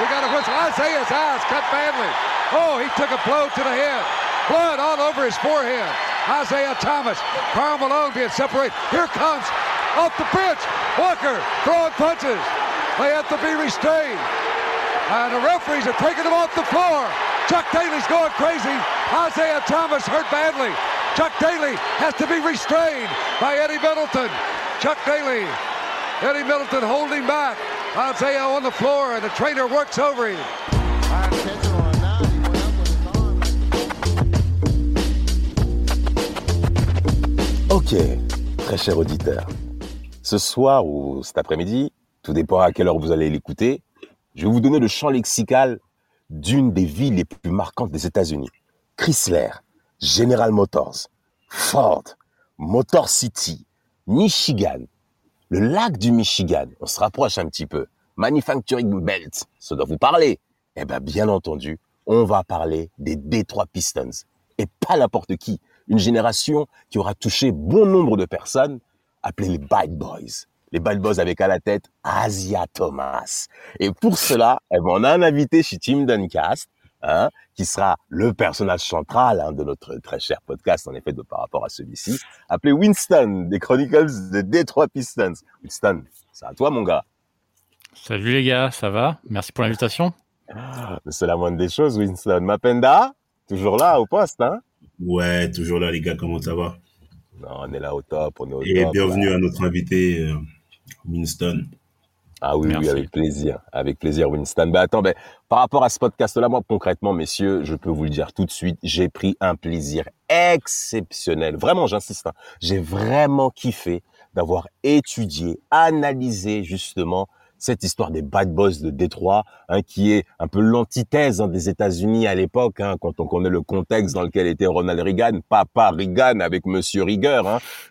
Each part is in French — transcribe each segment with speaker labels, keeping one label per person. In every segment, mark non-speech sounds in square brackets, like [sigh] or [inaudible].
Speaker 1: Isaiah's eyes cut badly. Oh, he took a blow to the head. Blood all over his forehead. Isaiah Thomas. Carl Malone being separated. Here comes off the bench. Walker throwing punches. They have to be restrained. And the referees are taking them off the floor. Chuck Daly's going crazy. Isaiah Thomas hurt badly. Chuck Daly has to be restrained by Eddie Middleton. Chuck Daly. Eddie Middleton holding back. On the floor and the trainer works over him.
Speaker 2: Ok, très cher auditeur. Ce soir ou cet après-midi, tout dépend à quelle heure vous allez l'écouter, je vais vous donner le champ lexical d'une des villes les plus marquantes des États-Unis. Chrysler, General Motors, Ford, Motor City, Michigan, le lac du Michigan, on se rapproche un petit peu. Manufacturing Belt, ça doit vous parler. Eh bien, bien entendu, on va parler des Detroit Pistons. Et pas n'importe qui. Une génération qui aura touché bon nombre de personnes, appelées les Bad Boys. Les Bad Boys avec à la tête Asia Thomas. Et pour cela, eh ben, on a un invité chez Tim Duncast, hein, qui sera le personnage central hein, de notre très cher podcast, en effet, de par rapport à celui-ci, appelé Winston, des Chronicles de Detroit Pistons. Winston, c'est à toi, mon gars.
Speaker 3: Salut les gars, ça va? Merci pour l'invitation.
Speaker 2: C'est la moindre des choses, Winston. Mapenda, toujours là au poste, hein?
Speaker 4: Ouais, toujours là, les gars, comment ça va?
Speaker 2: Non, On est là au top, on est au
Speaker 4: Et bienvenue à notre invité, euh, Winston.
Speaker 2: Ah oui, oui, avec plaisir, avec plaisir, Winston. Ben attends, ben, par rapport à ce podcast-là, moi concrètement, messieurs, je peux vous le dire tout de suite, j'ai pris un plaisir exceptionnel. Vraiment, j'insiste, hein. j'ai vraiment kiffé d'avoir étudié, analysé justement cette histoire des bad boys de Détroit, hein, qui est un peu l'antithèse hein, des États-Unis à l'époque, hein, quand on connaît le contexte dans lequel était Ronald Reagan, papa Reagan avec Monsieur Rieger,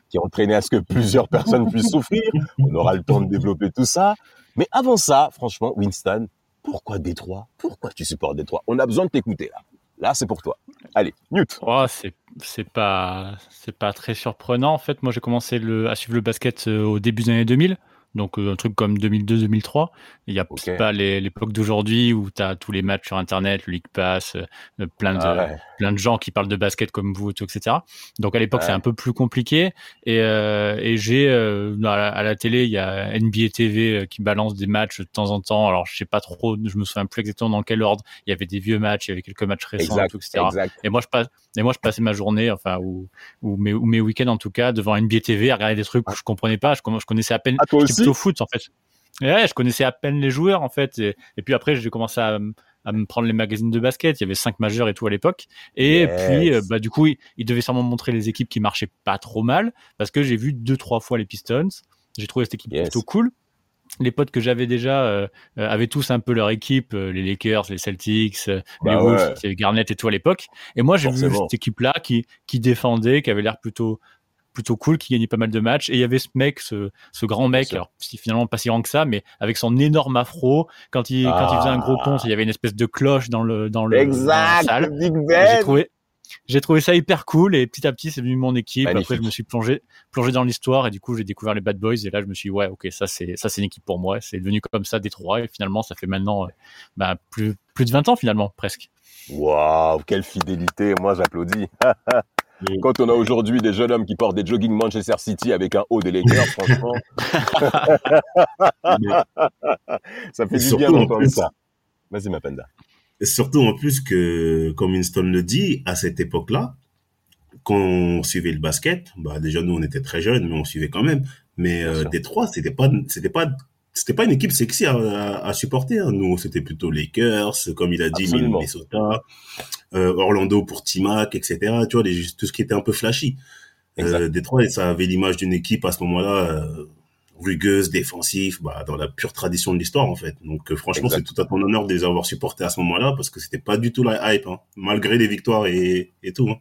Speaker 2: qui entraînait à ce que plusieurs [laughs] personnes puissent souffrir. On aura le temps de développer tout ça. Mais avant ça, franchement, Winston, pourquoi Détroit? Pourquoi tu supportes Détroit? On a besoin de t'écouter là. Là, c'est pour toi. Allez, Newt.
Speaker 3: Oh, c'est pas c'est pas très surprenant en fait. Moi, j'ai commencé à suivre le basket euh, au début des années 2000 donc euh, un truc comme 2002-2003. Il n'y a pas l'époque d'aujourd'hui où tu as tous les matchs sur Internet, le League Pass, euh, plein, de, ah plein de gens qui parlent de basket comme vous, etc. Donc à l'époque, c'est un peu plus compliqué. Et, euh, et j'ai à, la télé, il y a NBA TV qui balance des matchs de temps en temps. Alors je sais pas trop, je me souviens plus exactement dans quel ordre. Il y avait des vieux matchs, il y avait quelques matchs récents, etc. Et moi je passe, et moi je passais ma journée, enfin ou, ou mes, ou mes week-ends en tout cas, devant NBA TV à regarder des trucs que je comprenais pas. Je, je connaissais à peine.
Speaker 2: Ah,
Speaker 3: au foot en fait. Ouais, je connaissais à peine les joueurs en fait. Et, puis après, j'ai commencé à, me prendre les magazines de basket. Il y avait cinq majeurs et tout à l'époque. Et puis, euh, bah, du coup, il, devait sûrement montrer les équipes qui marchaient pas trop mal parce que j'ai vu deux, trois fois les Pistons. J'ai trouvé cette équipe plutôt cool. Les potes que j'avais déjà euh, euh, avaient tous un peu leur équipe, les Lakers, les Celtics, bah les Wolves, Garnett et tout à l'époque. Et moi, j'ai vu cette équipe-là qui, qui défendait, qui avait l'air plutôt plutôt cool, qui gagnait pas mal de matchs. Et il y avait ce mec, ce, ce grand mec, alors finalement pas si grand que ça, mais avec son énorme afro, quand il, quand il faisait un gros pont, il y avait une espèce de cloche dans le dans le
Speaker 2: exact,
Speaker 3: dans
Speaker 2: la Big Ben.
Speaker 3: J'ai trouvé j'ai trouvé ça hyper cool et petit à petit c'est devenu mon équipe. Après je me suis plongé plongé dans l'histoire et du coup j'ai découvert les Bad Boys et là je me suis dit, ouais ok ça c'est ça c'est une équipe pour moi. C'est devenu comme ça Détroit et finalement ça fait maintenant euh, bah, plus plus de 20 ans finalement presque.
Speaker 2: Waouh quelle fidélité moi j'applaudis. [laughs] Quand on a aujourd'hui des jeunes hommes qui portent des jogging Manchester City avec un haut des Lakers, [laughs] franchement, ça fait du bien d'entendre ça. Vas-y, ma penda.
Speaker 4: Et surtout en plus que, comme Winston le dit, à cette époque-là, quand on suivait le basket, bah déjà nous on était très jeunes, mais on suivait quand même. Mais euh, Détroit, c'était pas, c'était pas c'était pas une équipe sexy à, supporter. Hein. Nous, c'était plutôt Lakers, comme il a dit, Minnesota, Orlando pour Timac, etc. Tu vois, tout ce qui était un peu flashy. Euh, Détroit, ça avait l'image d'une équipe à ce moment-là, euh, rugueuse, défensif, bah, dans la pure tradition de l'histoire en fait. Donc franchement, c'est tout à ton honneur de les avoir supportés à ce moment-là parce que c'était pas du tout la hype, hein, malgré les victoires et, et tout. Hein.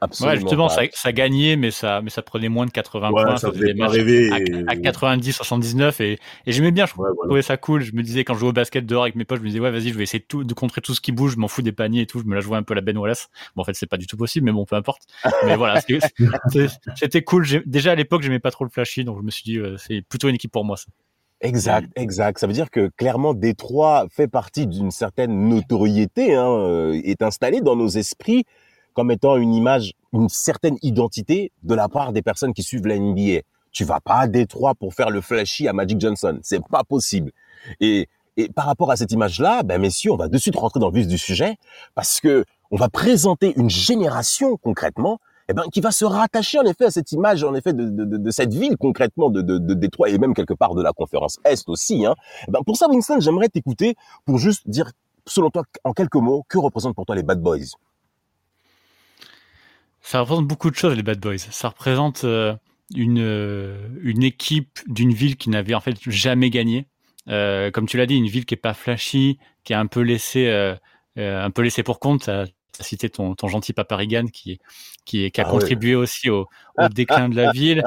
Speaker 3: Absolument ouais, justement, ça, ça, gagnait, mais ça, mais ça prenait moins de 80 points. Ça, faisait rêver à, 90, 79 et, et j'aimais bien. Je trouvais ça cool. Je me disais quand je jouais au basket dehors avec mes potes, je me disais ouais, vas-y, je vais essayer de, tout, de contrer tout ce qui bouge. Je m'en fous des paniers et tout. Je me la jouais un peu la Ben Wallace. Bon, en fait, c'est pas du tout possible, mais bon, peu importe. mais voilà, c'était cool. Déjà à l'époque, j'aimais pas trop le flashy, donc je me suis dit c'est plutôt une équipe pour moi. Ça.
Speaker 2: Exact, exact. Ça veut dire que clairement Détroit fait partie d'une certaine notoriété, hein, euh, est installé dans nos esprits comme étant une image, une certaine identité de la part des personnes qui suivent la NBA. Tu vas pas à Détroit pour faire le flashy à Magic Johnson. C'est pas possible. Et, et par rapport à cette image-là, ben messieurs, on va de suite rentrer dans le vif du sujet parce que on va présenter une génération concrètement eh ben, qui va se rattacher en effet à cette image, en effet, de, de, de cette ville concrètement de, de, Détroit et même quelque part de la conférence Est aussi. Hein. Eh ben, pour ça, Winston, j'aimerais t'écouter pour juste dire, selon toi, en quelques mots, que représentent pour toi les Bad Boys?
Speaker 3: Ça représente beaucoup de choses, les Bad Boys. Ça représente euh, une, euh, une équipe d'une ville qui n'avait en fait jamais gagné. Euh, comme tu l'as dit, une ville qui est pas flashy, qui est un peu laissé, un peu laissé pour compte. Tu as, cité ton, ton gentil papa Reagan qui, qui, qui a ah contribué aussi au, au déclin de la ville.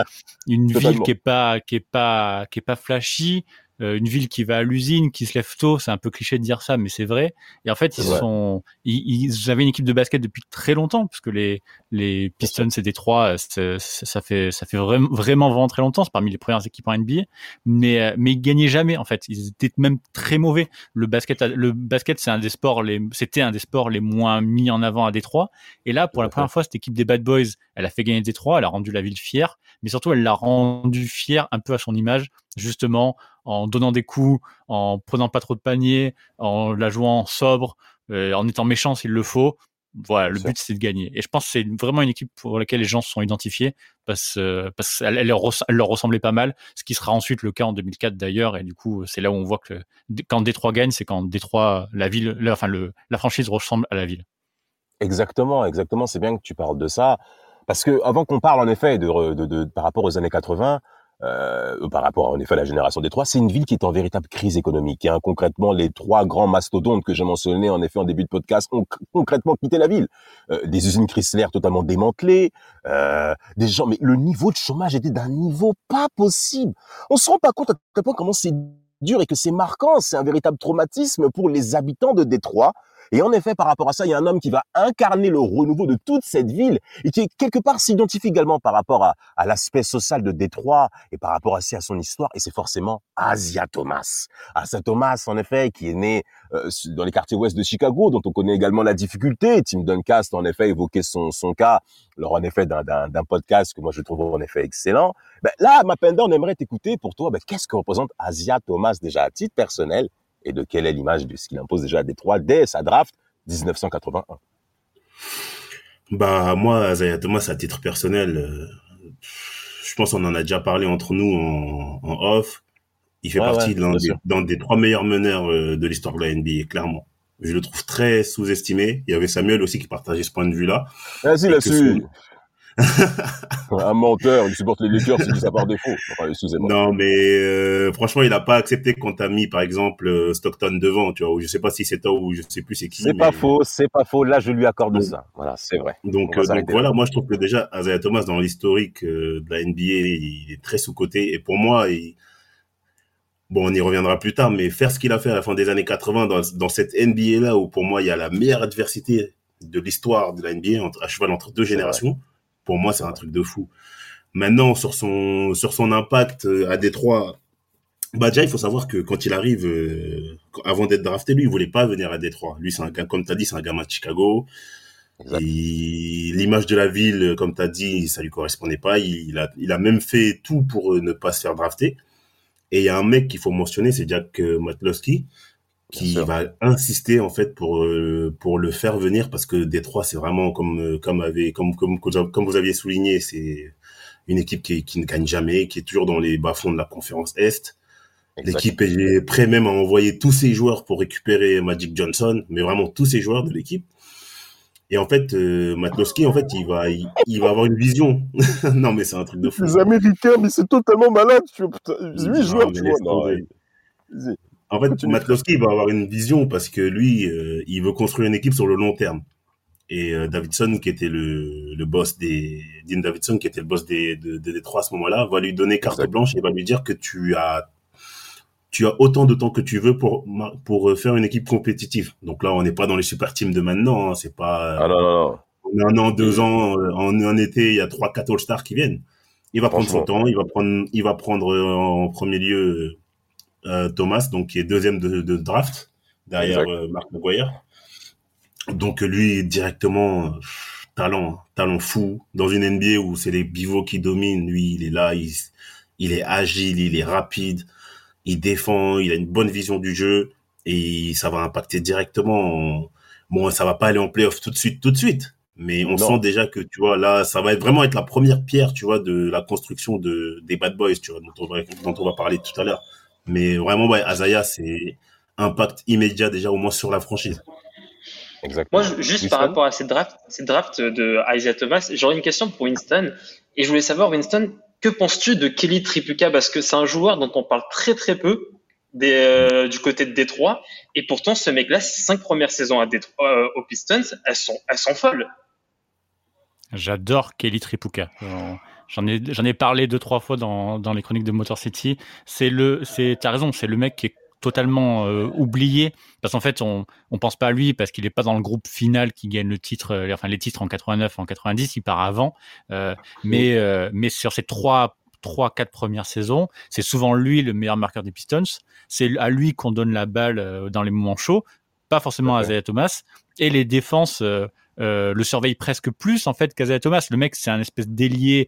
Speaker 3: Une [laughs] ville qui est pas, qui est pas, qui est pas flashy. Euh, une ville qui va à l'usine, qui se lève tôt, c'est un peu cliché de dire ça, mais c'est vrai. Et en fait, ils sont, ils, ils, avaient une équipe de basket depuis très longtemps, parce que les les Pistons et Détroit, ça fait ça fait vraiment vraiment vraiment très longtemps. C'est parmi les premières équipes en NBA, mais euh, mais ils gagnaient jamais en fait. Ils étaient même très mauvais. Le basket, le basket, c'est un des sports les, c'était un des sports les moins mis en avant à Détroit. Et là, pour la première fois, cette équipe des Bad Boys, elle a fait gagner Détroit, elle a rendu la ville fière, mais surtout elle l'a rendu fière un peu à son image, justement en donnant des coups, en prenant pas trop de paniers, en la jouant sobre, euh, en étant méchant s'il le faut. Voilà, le but c'est de gagner. Et je pense que c'est vraiment une équipe pour laquelle les gens se sont identifiés parce, euh, parce qu'elle leur, leur, ressemblait pas mal, ce qui sera ensuite le cas en 2004 d'ailleurs. Et du coup, c'est là où on voit que quand Détroit gagne, c'est quand Détroit, la ville, enfin le, la franchise ressemble à la ville.
Speaker 2: Exactement, exactement. C'est bien que tu parles de ça parce que avant qu'on parle en effet de, de, de, par rapport aux années 80, euh, par rapport en effet à la génération des trois, c'est une ville qui est en véritable crise économique. Hein. Concrètement, les trois grands mastodontes que j'ai mentionnés en effet en début de podcast ont concrètement quitté la ville. Euh, des usines Chrysler totalement démantelées, euh, des gens, mais le niveau de chômage était d'un niveau pas possible. On se rend pas compte à quel point comment c'est dur et que c'est marquant. C'est un véritable traumatisme pour les habitants de Détroit et en effet, par rapport à ça, il y a un homme qui va incarner le renouveau de toute cette ville et qui quelque part s'identifie également par rapport à, à l'aspect social de Détroit et par rapport aussi à son histoire. Et c'est forcément Asia Thomas. Asia Thomas, en effet, qui est né euh, dans les quartiers ouest de Chicago, dont on connaît également la difficulté. Tim Duncast, en effet, évoqué son, son cas lors, en effet, d'un podcast que moi je trouve en effet excellent. Ben, là, Mapenda, on aimerait t'écouter pour toi. Ben, Qu'est-ce que représente Asia Thomas déjà à titre personnel et de quelle est l'image de ce qu'il impose déjà à Détroit dès sa draft 1981
Speaker 4: Bah moi, Zaya Thomas, à titre personnel, euh, je pense qu'on en a déjà parlé entre nous en, off. Il fait partie d'un des, trois meilleurs meneurs euh, de l'histoire de la NBA, clairement. Je le trouve très sous-estimé. Il y avait Samuel aussi qui partageait ce point de vue-là.
Speaker 2: Vas-y là-dessus. Un menteur, il supporte les Lakers, c'est ça par défaut. excusez-moi.
Speaker 4: Non, mais euh, franchement, il n'a pas accepté qu'on t'a mis, par exemple, euh, Stockton devant, tu vois. Ou je sais pas si c'est toi ou je sais plus c'est qui.
Speaker 2: C'est pas faux, c'est pas faux. Là, je lui accorde ça. Voilà, c'est vrai.
Speaker 4: Donc, euh, donc voilà, moi, je trouve que déjà, Isaiah Thomas, dans l'historique de la NBA, il est très sous-coté. Et pour moi, il... bon, on y reviendra plus tard, mais faire ce qu'il a fait à la fin des années 80 dans, dans cette NBA-là, où pour moi, il y a la meilleure adversité de l'histoire de la NBA, entre, à cheval entre deux générations pour moi, c'est un truc de fou. Maintenant, sur son, sur son impact euh, à Détroit, bah déjà, il faut savoir que quand il arrive, euh, avant d'être drafté, lui, il voulait pas venir à Détroit. Lui, c'est un gars, comme tu as dit, c'est un gamin de Chicago. L'image de la ville, comme tu as dit, ça lui correspondait pas. Il, a, il a même fait tout pour euh, ne pas se faire drafter. Et il y a un mec qu'il faut mentionner, c'est Jack Matlowski, qui va insister en fait pour euh, pour le faire venir parce que Détroit c'est vraiment comme euh, comme avait comme comme comme vous aviez souligné c'est une équipe qui, qui ne gagne jamais qui est toujours dans les bas-fonds de la conférence Est l'équipe est prêt même à envoyer tous ses joueurs pour récupérer Magic Johnson mais vraiment tous ses joueurs de l'équipe Et en fait, euh, Matlowski, en fait, il va, il, va avoir une vision. [laughs] non, mais c'est un truc de fou.
Speaker 5: Les Américains, mais c'est totalement malade. Tu vois, putain, huit joueurs, tu vois.
Speaker 4: En fait, Matlowski, va avoir une vision parce que lui, euh, il veut construire une équipe sur le long terme. Et euh, Davidson, qui était le, le boss des, Dean Davidson, qui était le boss des, de, des trois à ce moment-là, va lui donner carte blanche et va lui dire que tu as tu as autant de temps que tu veux pour pour euh, faire une équipe compétitive. Donc là, on n'est pas dans les super teams de maintenant. Hein. C'est pas.
Speaker 2: Ah non, non, non.
Speaker 4: On est un an, deux ans, en un été, il y a trois, quatre All-Stars qui viennent. Il va prendre son temps. Il va prendre, il va prendre en premier lieu Thomas, donc qui est deuxième de, de draft derrière euh, Marc McGuire. Donc lui directement talent, talent fou dans une NBA où c'est les pivots qui dominent. Lui, il est là, il, il est agile, il est rapide il défend, il a une bonne vision du jeu et ça va impacter directement. Bon, ça va pas aller en playoff tout de suite, tout de suite. Mais on sent déjà que, tu vois, là, ça va être vraiment être la première pierre, tu vois, de la construction de, des Bad Boys, tu vois, dont on va, dont on va parler tout à l'heure. Mais vraiment, ouais, Azaya, c'est impact immédiat déjà au moins sur la franchise.
Speaker 6: Exactement. Moi, juste par rapport à cette draft, cette draft de Isaiah Thomas, j'aurais une question pour Winston. Et je voulais savoir, Winston, que penses-tu de Kelly Tripuka? Parce que c'est un joueur dont on parle très très peu des, euh, du côté de Détroit. Et pourtant, ce mec-là, ses cinq premières saisons à Détroit, euh, aux Pistons, elles sont, elles sont folles.
Speaker 3: J'adore Kelly Tripuka. J'en ai, j'en ai parlé deux, trois fois dans, dans les chroniques de Motor City. C'est le, c'est, t'as raison, c'est le mec qui est totalement euh, oublié. Parce qu'en fait on on pense pas à lui parce qu'il est pas dans le groupe final qui gagne le titre euh, enfin les titres en 89 en 90 il part avant. Euh, mais mais sur ces trois trois quatre premières saisons c'est souvent lui le meilleur marqueur des Pistons. C'est à lui qu'on donne la balle dans les moments chauds. Pas forcément à Isaiah Thomas. Et les défenses le surveillent presque plus en fait qu'Azaya Thomas. Le mec c'est un espèce d'ailier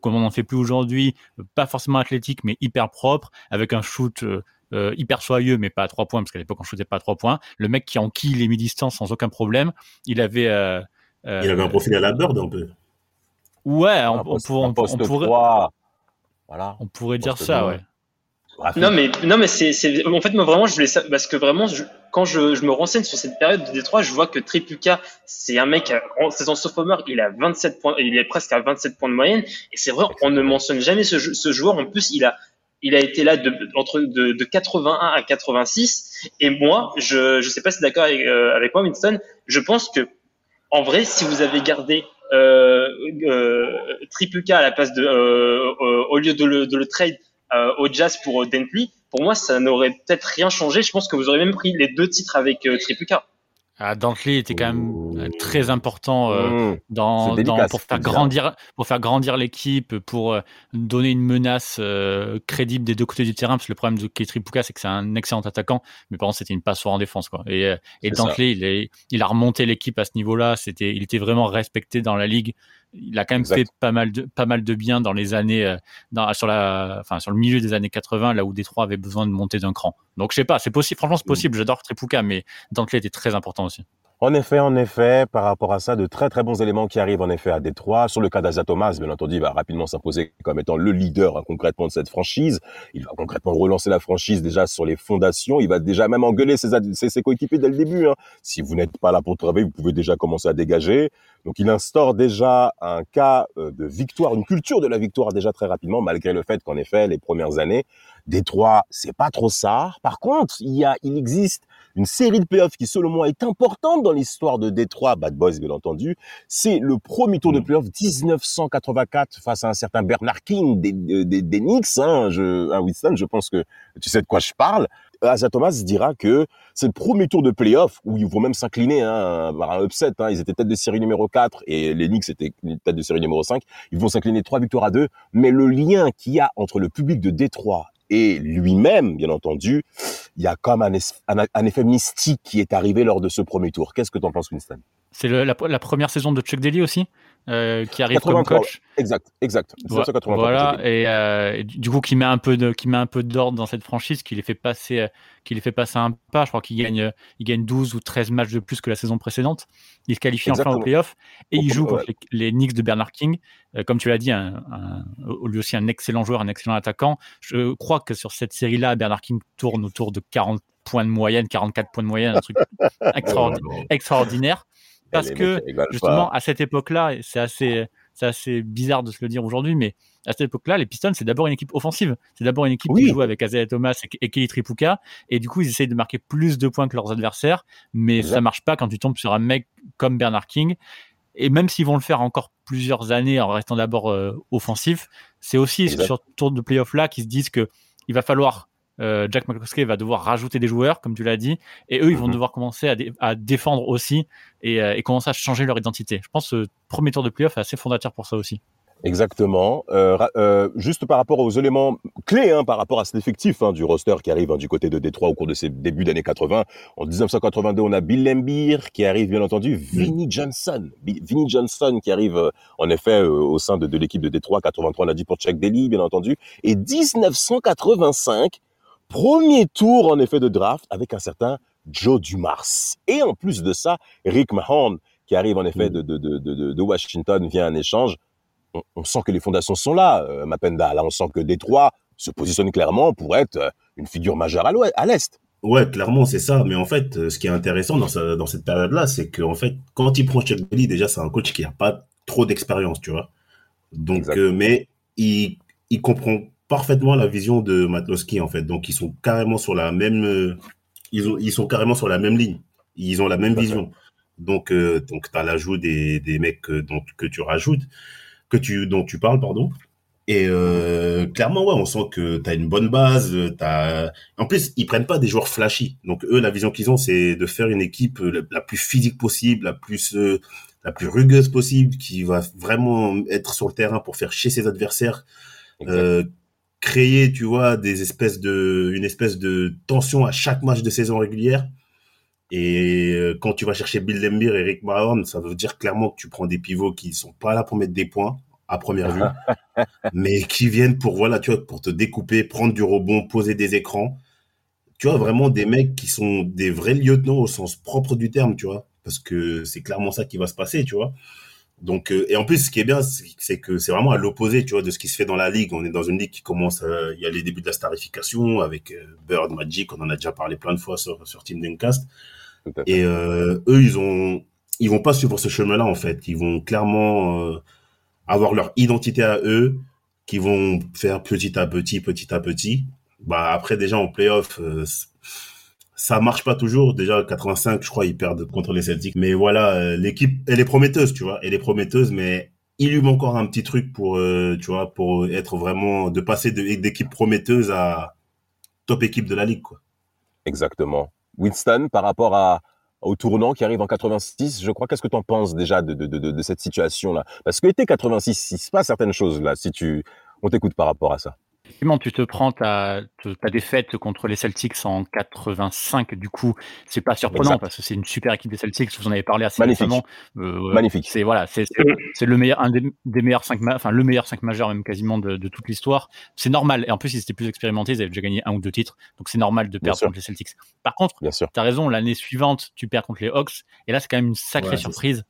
Speaker 3: comme on n'en fait plus aujourd'hui, pas forcément athlétique, mais hyper propre, avec un shoot euh, hyper soyeux, mais pas à trois points, parce qu'à l'époque on shootait pas à trois points. Le mec qui enquille les mi-distances sans aucun problème. Il avait. Euh,
Speaker 4: euh, il avait un profil à la Bird un peu.
Speaker 3: Ouais, on, on, on, pourrait. Voilà. On pourrait dire ça, ouais.
Speaker 6: Non mais non mais c'est en fait moi vraiment je voulais ça parce que vraiment quand je, je, me renseigne sur cette période de Détroit je vois que Tripuka c'est un mec en saison sophomore il a 27 points il est presque à 27 points de moyenne. Et c'est vrai on ne mentionne jamais ce, ce joueur. En plus il a il a été là de, entre de, de 81 à 86. Et moi, je ne sais pas si c'est d'accord avec, euh, avec, moi, Winston, je pense que en vrai, si vous avez gardé euh, euh, Tripuka à la place de, euh, euh, au lieu de le, de le trade au Jazz pour Dentley, pour moi, ça n'aurait peut-être rien changé. Je pense que vous aurez même pris les deux titres avec Tripuka.
Speaker 3: Ah, Dantley était quand même euh, très important euh, mmh. dans, dans, pour faire grandir pour faire grandir l'équipe, pour euh, donner une menace crédible des deux côtés du terrain. Parce que le problème de Ketri Puka, c'est que c'est un excellent attaquant, mais par contre c'était une passoire en défense quoi. Et, et Dantley, il, est, il a remonté l'équipe à ce niveau-là. C'était, il était vraiment respecté dans la ligue il a quand même fait pas mal de pas mal de bien dans les années euh, dans, sur la enfin sur le milieu des années 80 là où Détroit avait besoin de monter d'un cran. Donc je sais pas, c'est possible franchement c'est mm. possible, j'adore Tripuka mais Dantley était très important aussi.
Speaker 2: En effet, en effet, par rapport à ça, de très très bons éléments qui arrivent en effet à Détroit. Sur le cas d'Aza Thomas, bien entendu, il va rapidement s'imposer comme étant le leader hein, concrètement de cette franchise. Il va concrètement relancer la franchise déjà sur les fondations. Il va déjà même engueuler ses, ses, coéquipiers dès le début. Hein. Si vous n'êtes pas là pour travailler, vous pouvez déjà commencer à dégager. Donc il instaure déjà un cas euh, de victoire, une culture de la victoire déjà très rapidement, malgré le fait qu'en effet, les premières années, Détroit, c'est pas trop ça. Par contre, il y a, il existe une série de playoffs qui, selon moi, est importante dans l'histoire de Détroit, Bad Boys, bien entendu. C'est le premier tour de mm. playoffs 1984 face à un certain Bernard King des, des, des Knicks, hein, je, hein, Winston, je pense que tu sais de quoi je parle. Asa Thomas dira que c'est le premier tour de playoff où ils vont même s'incliner hein, par un upset. Hein. Ils étaient tête de série numéro 4 et les Knicks étaient tête de série numéro 5. Ils vont s'incliner trois victoires à deux. Mais le lien qu'il y a entre le public de Détroit et lui-même, bien entendu, il y a comme un, un, effet mystique qui est arrivé lors de ce premier tour. Qu'est-ce que tu en penses, Winston?
Speaker 3: C'est la, la, première saison de Chuck Daly aussi? Euh, qui arrive comme coach.
Speaker 2: Exact, exact.
Speaker 3: Voilà, euh, et, du coup qui met un peu de qui met un peu d'ordre dans cette franchise, qui les fait passer qui les fait passer un pas. Je crois qu'il gagne il gagne 12 ou 13 matchs de plus que la saison précédente. Il se qualifie enfin au playoff et il joue contre les, Knicks de Bernard King. Euh, comme tu l'as dit, un, lui aussi un excellent joueur, un excellent attaquant. Je crois que sur cette série-là, Bernard King tourne autour de 40 points de moyenne, 44 points de moyenne, un truc [laughs] extraordinaire. Parce que justement à cette époque-là, c'est assez, c'est assez bizarre de se le dire aujourd'hui, mais à cette époque-là, les Pistons, c'est d'abord une équipe offensive. C'est d'abord une équipe qui joue avec Isaiah Thomas et, Kelly Tripuka. Et du coup, ils essayent de marquer plus de points que leurs adversaires. Mais ça marche pas quand tu tombes sur un mec comme Bernard King. Et même s'ils vont le faire encore plusieurs années en restant d'abord euh, offensif, c'est aussi sur ce tour de playoff là qu'ils se disent que il va falloir euh, Jack McCloskey va devoir rajouter des joueurs, comme tu l'as dit, et eux, ils vont mhm. devoir commencer à, défendre aussi et, euh, et, commencer à changer leur identité. Je pense que ce premier tour de playoff est assez fondateur pour ça aussi.
Speaker 2: Exactement. Euh, euh, juste par rapport aux éléments clés, hein, par rapport à cet effectif hein, du roster qui arrive hein, du côté de Détroit au cours de ces débuts d'années 80. En 1982, on a Bill Lambier qui arrive, bien entendu, Vinnie Johnson. Vinnie Johnson qui arrive, euh, en effet, euh, au sein de, de l'équipe de Détroit. 83, on a dit pour Chuck Daly, bien entendu. Et 1985, premier tour, en effet, de draft avec un certain Joe Dumars. Et en plus de ça, Rick Mahon qui arrive, en effet, de, de, de, de Washington via un échange on, sent que les fondations sont là, euh, Mapenda. Là, on sent que Détroit se positionne clairement pour être euh, une figure majeure à l'Est.
Speaker 4: Ouais, clairement, c'est ça. Mais en fait, euh, ce qui est intéressant dans, dans cette période-là, c'est qu'en fait, quand il prend Chuck Daly, déjà, c'est un coach qui n'a pas trop d'expérience, tu vois. Donc, mais il, il comprend parfaitement la vision de Matlowski, en fait. Donc, ils sont carrément sur la même, ils, ont, ils sont carrément sur la même ligne. Ils ont la même vision. Donc, donc, t'as l'ajout des, des mecs dont, que tu rajoutes que tu, dont tu parles, pardon. Et euh, clairement, ouais, on sent que tu as une bonne base. As... En plus, ils prennent pas des joueurs flashy. Donc eux, la vision qu'ils ont, c'est de faire une équipe la, plus physique possible, la plus euh, la plus rugueuse possible, qui va vraiment être sur le terrain pour faire chier ses adversaires, euh, créer, tu vois, des espèces de une espèce de tension à chaque match de saison régulière. Et euh, quand tu vas chercher Bill Lembir et Rick Mahorn, ça veut dire clairement que tu prends des pivots qui sont pas là pour mettre des points à première vue, [laughs] mais qui viennent pour voilà, tu vois, pour te découper, prendre du rebond, poser des écrans. Tu vois vraiment des mecs qui sont des vrais lieutenants au sens propre du terme, tu vois, parce que c'est clairement ça qui va se passer, tu vois. Donc euh, et en plus ce qui est bien c'est que c'est vraiment à l'opposé tu vois de ce qui se fait dans la ligue on est dans une ligue qui commence il y a les débuts de la starification avec euh, Bird Magic on en a déjà parlé plein de fois sur sur Team Dreamcast et euh, eux, ils ont, ils vont pas suivre ce chemin-là en fait. Ils vont clairement euh, avoir leur identité à eux, qui vont faire petit à petit, petit à petit. Bah après déjà en playoff, euh, ça marche pas toujours. Déjà 85, je crois, ils perdent contre les Celtics. Mais voilà, euh, l'équipe, elle est prometteuse, tu vois. Elle est prometteuse, mais il lui manque encore un petit truc pour, tu vois, pour être vraiment de passer d'équipe prometteuse à top équipe de la ligue, quoi.
Speaker 2: Exactement. Winston, par rapport au tournant qui arrive en 86, je crois. Qu'est-ce que tu en penses déjà de, cette situation-là? Parce que était 86, il se passe certaines choses là. Si tu, on t'écoute par rapport à ça
Speaker 3: effectivement, tu te prends ta, ta défaite contre les Celtics en 85. Du coup, c'est pas surprenant parce que c'est une super équipe des Celtics. Vous en avez parlé assez
Speaker 2: Magnifique.
Speaker 3: récemment.
Speaker 2: Euh, Magnifique.
Speaker 3: C'est voilà, c'est le meilleur, un des, meilleurs cinq, enfin le meilleur 5 majeur même quasiment de, de toute l'histoire. C'est normal. Et en plus, ils étaient plus expérimentés. Ils avaient déjà gagné un ou deux titres, donc c'est normal de perdre contre les Celtics. Par contre, tu as raison. L'année suivante, tu perds contre les Hawks. Et là, c'est quand même une sacrée surprise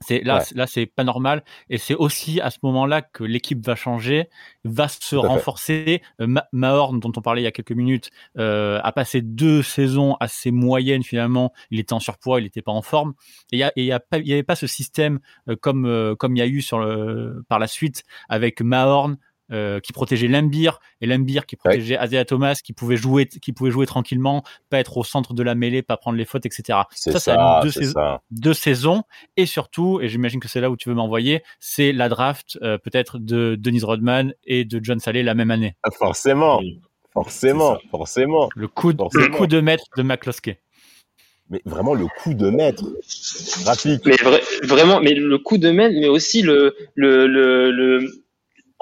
Speaker 3: c'est là, là c'est pas normal et c'est aussi à ce moment-là que l'équipe va changer, va se renforcer. Euh, Mahorn, dont on parlait il y a quelques minutes, euh, a passé deux saisons assez moyennes finalement. Il était en surpoids, il n'était pas en forme. Et il y, a, y, a pas, y avait pas ce système euh, comme euh, comme il y a eu sur le, par la suite avec Mahorn, euh, qui protégeait Lambir et Lambir qui protégeait ouais. Thomas, qui pouvait jouer, qui pouvait jouer tranquillement, pas être au centre de la mêlée, pas prendre les fautes, etc.
Speaker 2: Ça, ça, a
Speaker 3: deux, saisons, deux, saisons. Et surtout, et j'imagine que c'est là où tu veux m'envoyer, c'est la draft euh, peut-être de Denise Rodman et de John Saleh la même année.
Speaker 2: Ah, forcément, forcément, forcément.
Speaker 3: Le coup, de, le coup de maître de McCloskey
Speaker 2: mais vraiment le coup de maître graphique.
Speaker 6: Mais vraiment, mais le coup de maître, mais aussi le, le, le, le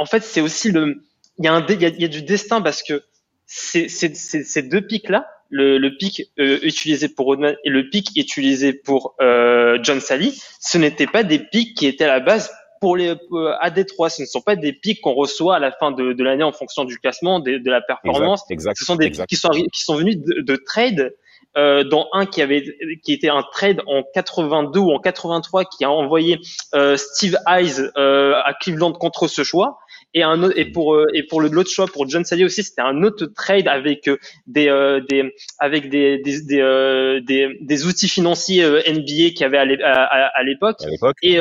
Speaker 6: en fait, c'est aussi le, il y a un, il y a, du destin parce que ces, ces, deux pics là, le, le pic euh, utilisé pour Rodman et le pic utilisé pour euh, John Sally, ce n'étaient pas des pics qui étaient à la base pour les euh, à Détroit. Ce ne sont pas des pics qu'on reçoit à la fin de, de l'année en fonction du classement, de, de la performance.
Speaker 2: Exact,
Speaker 6: ce sont des
Speaker 2: exact.
Speaker 6: qui sont qui sont venus de, de trade euh, dont un qui avait qui était un trade en 82 ou en 83 qui a envoyé euh, Steve Eyes euh, à Cleveland contre ce choix Et un autre, et pour euh, et pour le l'autre choix pour John Sally aussi, c'était un autre trade avec euh, des des avec des des des, des, des outils financiers NBA qu'il y avait à l'époque. Et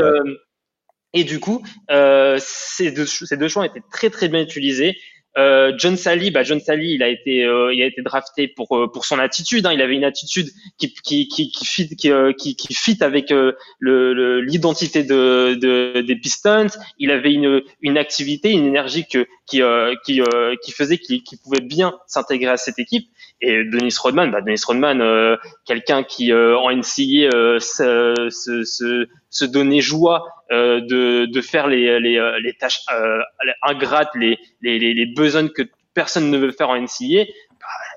Speaker 6: et du coup, euh, ces, deux, ces deux choix été très très bien utilisés. Euh, John Sally, bah John Sally, il a été, euh, il a été drafté pour euh, pour son attitude. Hein. Il avait une attitude qui qui qui qui fit qui, euh, qui, qui fit avec le l'identité de, de, des Pistons. Il avait une une activité, une énergie que qui qui qui faisait qu'il pouvait bien s'intégrer à cette équipe. Et Dennis Rodman, bah Dennis Rodman, quelqu'un qui en NCAA se, se, se, se donnait joie euh, de, de faire les, les, euh, les tâches euh, ingrates, les, les, les, besognes que personne ne veut faire en NCA.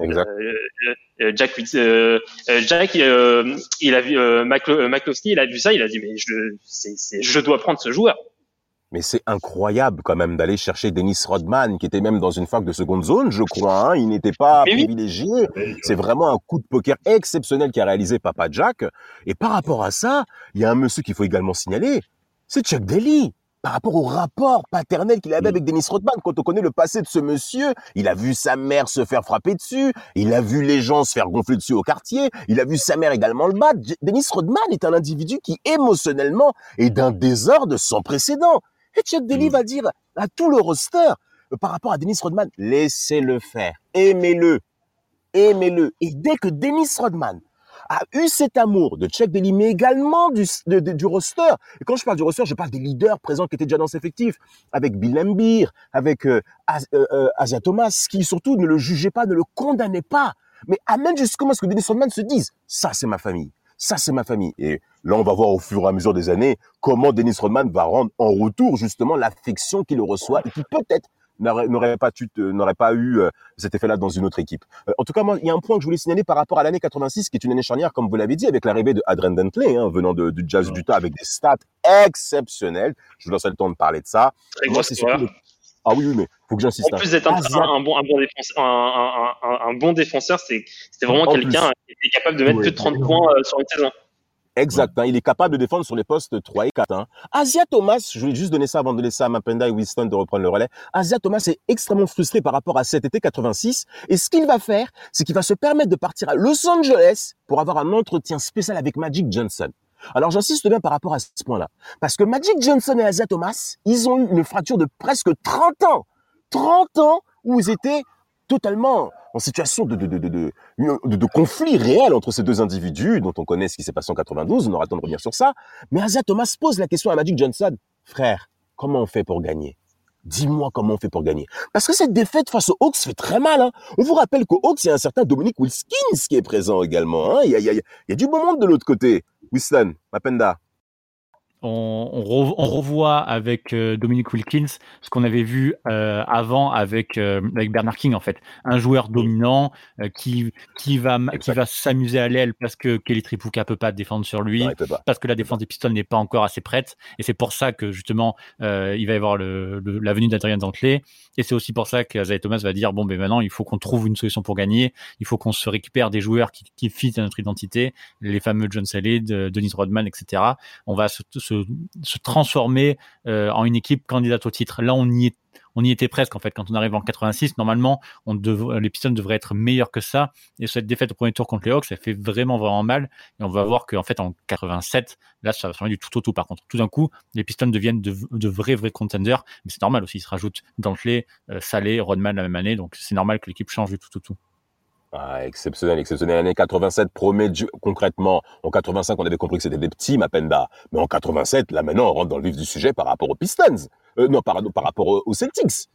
Speaker 6: Bah. Euh, Jack, Jack il a vu McCloskey, il a vu ça, il a dit mais je, je dois prendre ce joueur.
Speaker 2: Mais c'est incroyable quand même d'aller chercher Dennis Rodman, qui était même dans une fac de seconde zone, je crois. Hein. Il n'était pas privilégié. C'est vraiment un coup de poker exceptionnel qu'a réalisé Papa Jack. Et par rapport à ça, il y a un monsieur qu'il faut également signaler c'est Chuck Daly. Par rapport au rapport paternel qu'il avait mm. avec Dennis Rodman, quand on connaît le passé de ce monsieur, il a vu sa mère se faire frapper dessus, il a vu les gens se faire gonfler dessus au quartier, il a vu sa mère également le battre. Dennis Rodman est un individu qui émotionnellement est d'un désordre sans précédent. Et Chuck Daly mm. va dire à tout le roster, euh, par rapport à Dennis Rodman, laissez-le faire, aimez-le, aimez-le. Et dès que Dennis Rodman a eu cet amour de Chuck Daly, mais également du, du roster. Et quand je parle du roster, je parle des leaders présents qui étaient déjà dans cet effectif, avec Bill Lambier, avec euh, euh, euh, Asia Thomas, qui surtout ne le jugeaient pas, ne le condamnaient pas, mais amène jusqu'à ce que Dennis Rodman se dise, ça c'est ma famille, ça c'est ma famille. Et là, on va voir au fur et à mesure des années comment Dennis Rodman va rendre en retour justement l'affection qu'il reçoit et qui peut-être n'aurait pas, n'aurait pas eu euh, cet effet-là dans une autre équipe. Euh, en tout cas, moi, il y a un point que je voulais signaler par rapport à l'année 86, qui est une année charnière, comme vous l'avez dit, avec l'arrivée de Adrian Dantley, hein, venant de, du Jazz d'Utah, avec des stats exceptionnels. Je vous laisse le temps de parler de ça.
Speaker 6: moi, c'est
Speaker 2: Ah oui, oui, mais faut que j'insiste.
Speaker 6: En plus d'être un, bon, un, bon défenseur, un, un, bon défenseur, c'était vraiment quelqu'un qui était capable de mettre que 30 points euh, sur une saison.
Speaker 2: Exact. Hein, il est capable de défendre sur les postes 3 et 4. Hein. Asia Thomas, je voulais juste donner ça avant de laisser à Mapenda et Winston de reprendre le relais. Asia Thomas est extrêmement frustré par rapport à cet été 86. Et ce qu'il va faire, c'est qu'il va se permettre de partir à Los Angeles pour avoir un entretien spécial avec Magic Johnson. Alors j'insiste bien par rapport à ce point-là. Parce que Magic Johnson et Asia Thomas, ils ont eu une fracture de presque 30 ans. 30 ans où ils étaient totalement en situation de, de, de, de, de, conflit réel entre ces deux individus, dont on connaît ce qui s'est passé en 92, on aura le temps de revenir sur ça. Mais Asa Thomas pose la question à Magic Johnson. Frère, comment on fait pour gagner? Dis-moi comment on fait pour gagner. Parce que cette défaite face aux Hawks fait très mal. Hein. On vous rappelle qu'aux Hawks, il y a un certain Dominique Wilkins qui est présent également. Hein. Il, y a, il, y a, il y a du bon monde de l'autre côté. Winston, Mapenda
Speaker 3: on, on, revoit avec euh, Dominic Wilkins ce qu'on avait vu euh, avant avec euh, avec Bernard King en fait, un joueur dominant qui qui va qui va s'amuser à l'aile parce que Kelly Tripuka peut pas défendre sur lui, parce que la défense des Pistons n'est pas encore assez prête. Et c'est pour ça que justement il va y avoir le, la venue d'Adrien Dantley et c'est aussi pour ça que Isaiah Thomas va dire bon ben maintenant il faut qu'on trouve une solution pour gagner, il faut qu'on se récupère des joueurs qui qui fit à notre identité, les fameux John Saleh, Denis Rodman etc. On va se se, transformer euh, en une équipe candidate au titre. Là, on y est on y était presque en fait quand on arrive en 86. Normalement, on les Pistons devraient être meilleurs que ça. Et cette défaite au premier tour contre les Hawks, ça fait vraiment vraiment mal. Et on va voir qu'en fait en 87, là, ça va changer du tout au tout. Par contre, tout d'un coup, les Pistons deviennent de, vrais vrais contenders. Mais c'est normal aussi. Ils se rajoutent Dantley, euh, Salé, Rodman la même année. Donc c'est normal que l'équipe change du tout au tout.
Speaker 2: Ah, exceptionnel, exceptionnel. L'année 87 promet concrètement. En 85, on avait compris que c'était des petits Mapenda. Mais en 87, là maintenant, on rentre dans le vif du sujet par rapport aux Pistons. Euh, non, par, par rapport aux Celtics.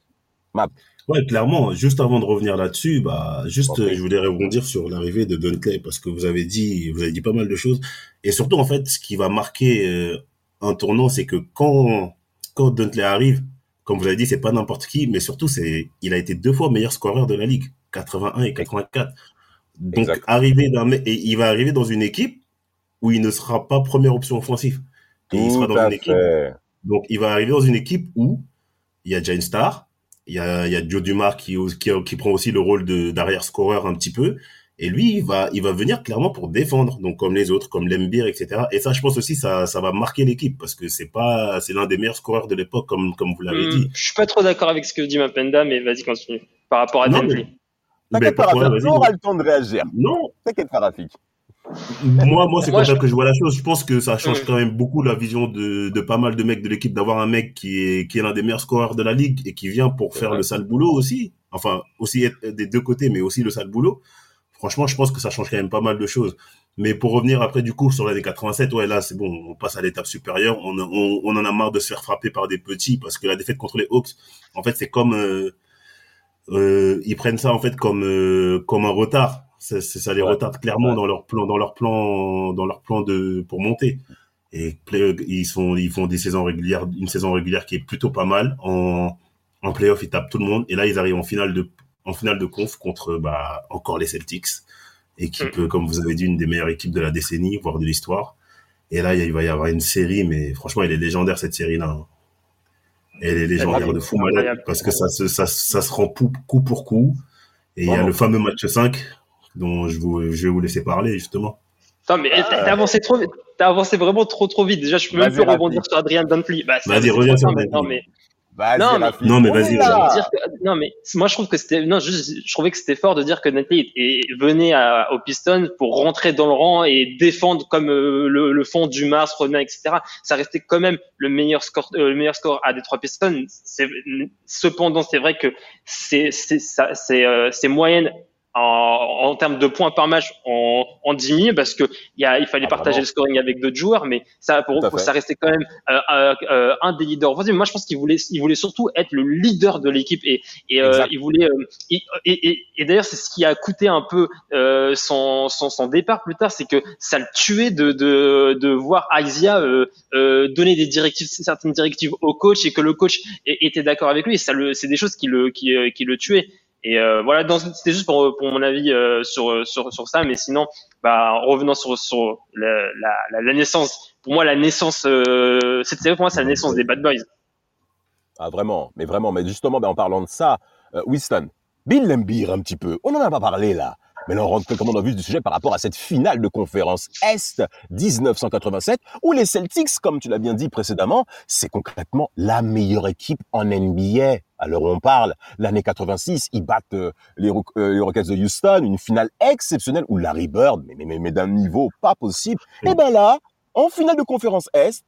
Speaker 4: Ouais, clairement. Juste avant de revenir là-dessus, bah, juste, je voulais rebondir sur l'arrivée de Dunkley parce que vous avez dit, vous avez dit pas mal de choses. Et surtout, en fait, ce qui va marquer euh, un tournant, c'est que quand, quand Dunkley arrive, comme vous avez dit, c'est pas n'importe qui, mais surtout, c'est, il a été deux fois meilleur scoreur de la ligue. 81 et 84. Donc, arriver dans, et il va arriver dans une équipe où il ne sera pas première option offensive. il sera dans une équipe. Donc, il va arriver dans une équipe où il y a Jane Star, il y a, il y a Joe Dumars qui, qui, qui prend aussi le rôle d'arrière scoreur un petit peu. Et lui, il va, il va venir clairement pour défendre, donc comme les autres, comme Lembir, etc. Et ça, je pense aussi, ça, ça va marquer l'équipe parce que c'est pas, c'est l'un des meilleurs scoreurs de l'époque, comme, comme vous l'avez
Speaker 6: Hmm,
Speaker 4: dit.
Speaker 6: Je suis pas trop d'accord avec ce que dit Mapenda, mais vas-y, continue. Par rapport à
Speaker 4: Non. Mais
Speaker 2: T'inquiète pas, Rafik, on aura le temps de réagir.
Speaker 4: Non,
Speaker 2: T'inquiète pas, Rafik.
Speaker 4: moi, moi, c'est comme ça
Speaker 6: je-
Speaker 4: que je vois la chose. Je pense que ça change quand même beaucoup la vision de, de pas mal de mecs de l'équipe d'avoir un mec qui est, qui est l'un des meilleurs scoreurs de la ligue et qui vient pour faire
Speaker 6: vrai.
Speaker 4: le sale boulot aussi. Enfin, aussi être des deux côtés, mais aussi le sale boulot. Franchement, je pense que ça change quand même pas mal de choses. Mais pour revenir après du coup sur l'année 87, ouais, là, c'est bon, on passe à l'étape supérieure. On, on, on en a marre de se faire frapper par des petits parce que la défaite contre les Hawks, en fait, c'est comme, euh, euh, ils prennent ça en fait comme, euh, comme un retard. Ça, ça, les
Speaker 2: Ouais.
Speaker 4: retarde clairement
Speaker 2: Ouais.
Speaker 4: dans leur plan, dans leur plan, dans leur plan de pour monter. Et ils sont, ils font des saisons régulières, une saison régulière qui est plutôt pas mal. En, en playoff, ils tapent tout le monde. Et là, ils arrivent en finale de, en finale de conf contre, bah, encore les Celtics. Équipe, euh, comme vous avez dit, une des meilleures équipes de la décennie, voire de l'histoire. Et là, il va y avoir une série, mais franchement, elle est légendaire, cette série-là. Hein. Elle est légendaire
Speaker 6: est
Speaker 4: de fou malade parce que ça se, ça, ça se rend pou- coup pour coup. Et il y a le fameux match 5 dont je, vous, je vais vous laisser parler, justement.
Speaker 6: Attends, mais t'as t'as avancé trop vite. T'as avancé vraiment trop trop vite. Déjà, je peux même plus rebondir sur Adrien Dunphy. Bah,
Speaker 4: Vas-y, reviens sur
Speaker 6: mais
Speaker 2: Vas-y,
Speaker 6: Non, mais-.
Speaker 4: Non, vas-y,
Speaker 6: non mais moi je trouve que c'était non juste je trouvais que c'était fort de dire que Nathalie est- venait à, au Piston pour rentrer dans le rang et défendre comme euh, le, le fond du Mars Ronin etc ça restait quand même le meilleur score euh, le meilleur score à Detroit Pistons. C'est cependant c'est vrai que c'est c'est ça c'est euh, c'est moyenne en, en termes de points par match en, en diminué parce que y a il fallait
Speaker 2: Ah,
Speaker 6: partager
Speaker 2: vraiment.
Speaker 6: le scoring avec d'autres joueurs mais ça pour, pour- ça restait quand même euh, euh, euh, un des leaders moi je pense qu'il voulait il voulait surtout être le leader de l'équipe et et euh, il voulait euh, et, et, et, et d'ailleurs c'est ce qui a coûté un peu euh, son, son son départ plus tard c'est que ça le tuait de de de voir Aisia euh, euh, donner des directives certaines directives au coach et que le coach était d'accord avec lui. Et ça c'est des choses qui le qui qui le tuaient et euh, voilà, c'était juste pour, pour mon avis euh, sur, sur, sur ça, mais sinon, bah, en revenant sur, sur la, la, la, la naissance, pour moi, la naissance, euh, cette série, pour moi, c'est la naissance des Bad Boys.
Speaker 2: Ah, vraiment, mais vraiment, mais justement, ben, en parlant de ça, euh, Winston, Bill Lembire un petit peu, on n'en a pas parlé là, mais on rentre comment dans le vif du sujet par rapport à cette finale de conférence Est 1987, où les Celtics, comme tu l'as bien dit précédemment, c'est concrètement la meilleure équipe en NBA. Alors on parle, l'année 86, ils battent euh, euh, les Rockets de Houston, une finale exceptionnelle où Larry Bird, mais, mais, mais, d'un niveau pas possible. Et ben là, en finale de conférence Est,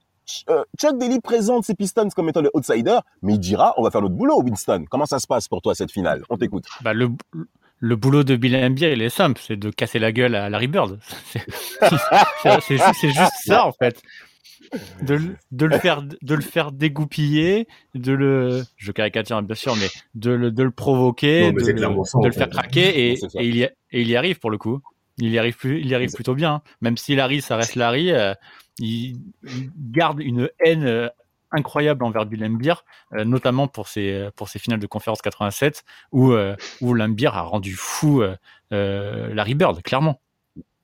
Speaker 2: euh, Chuck Daly présente ses Pistons comme étant le outsider, mais il dira on va faire notre boulot, Winston. Comment ça se passe pour toi cette finale? On t'écoute.
Speaker 3: Bah, le, le boulot de Bill Embiid, il est simple, c'est de casser la gueule à Larry Bird. [laughs] C'est juste, ça en fait. De, le- de le faire de le faire dégoupiller, de le je caricature bien sûr, mais de le, de le provoquer,
Speaker 4: Non,
Speaker 3: de, le,
Speaker 4: clairement ça,
Speaker 3: de
Speaker 4: en
Speaker 3: le faire craquer et, il y, et il y arrive pour le coup. Il y arrive plus, il y arrive
Speaker 2: Exact.
Speaker 3: plutôt bien. hein. Même si Larry, ça reste Larry, euh, il, il garde une haine euh, incroyable envers Bill Embiid, euh, notamment pour ses pour ses finales de conférence 87 où euh, où a rendu fou euh, euh, Larry Bird, clairement.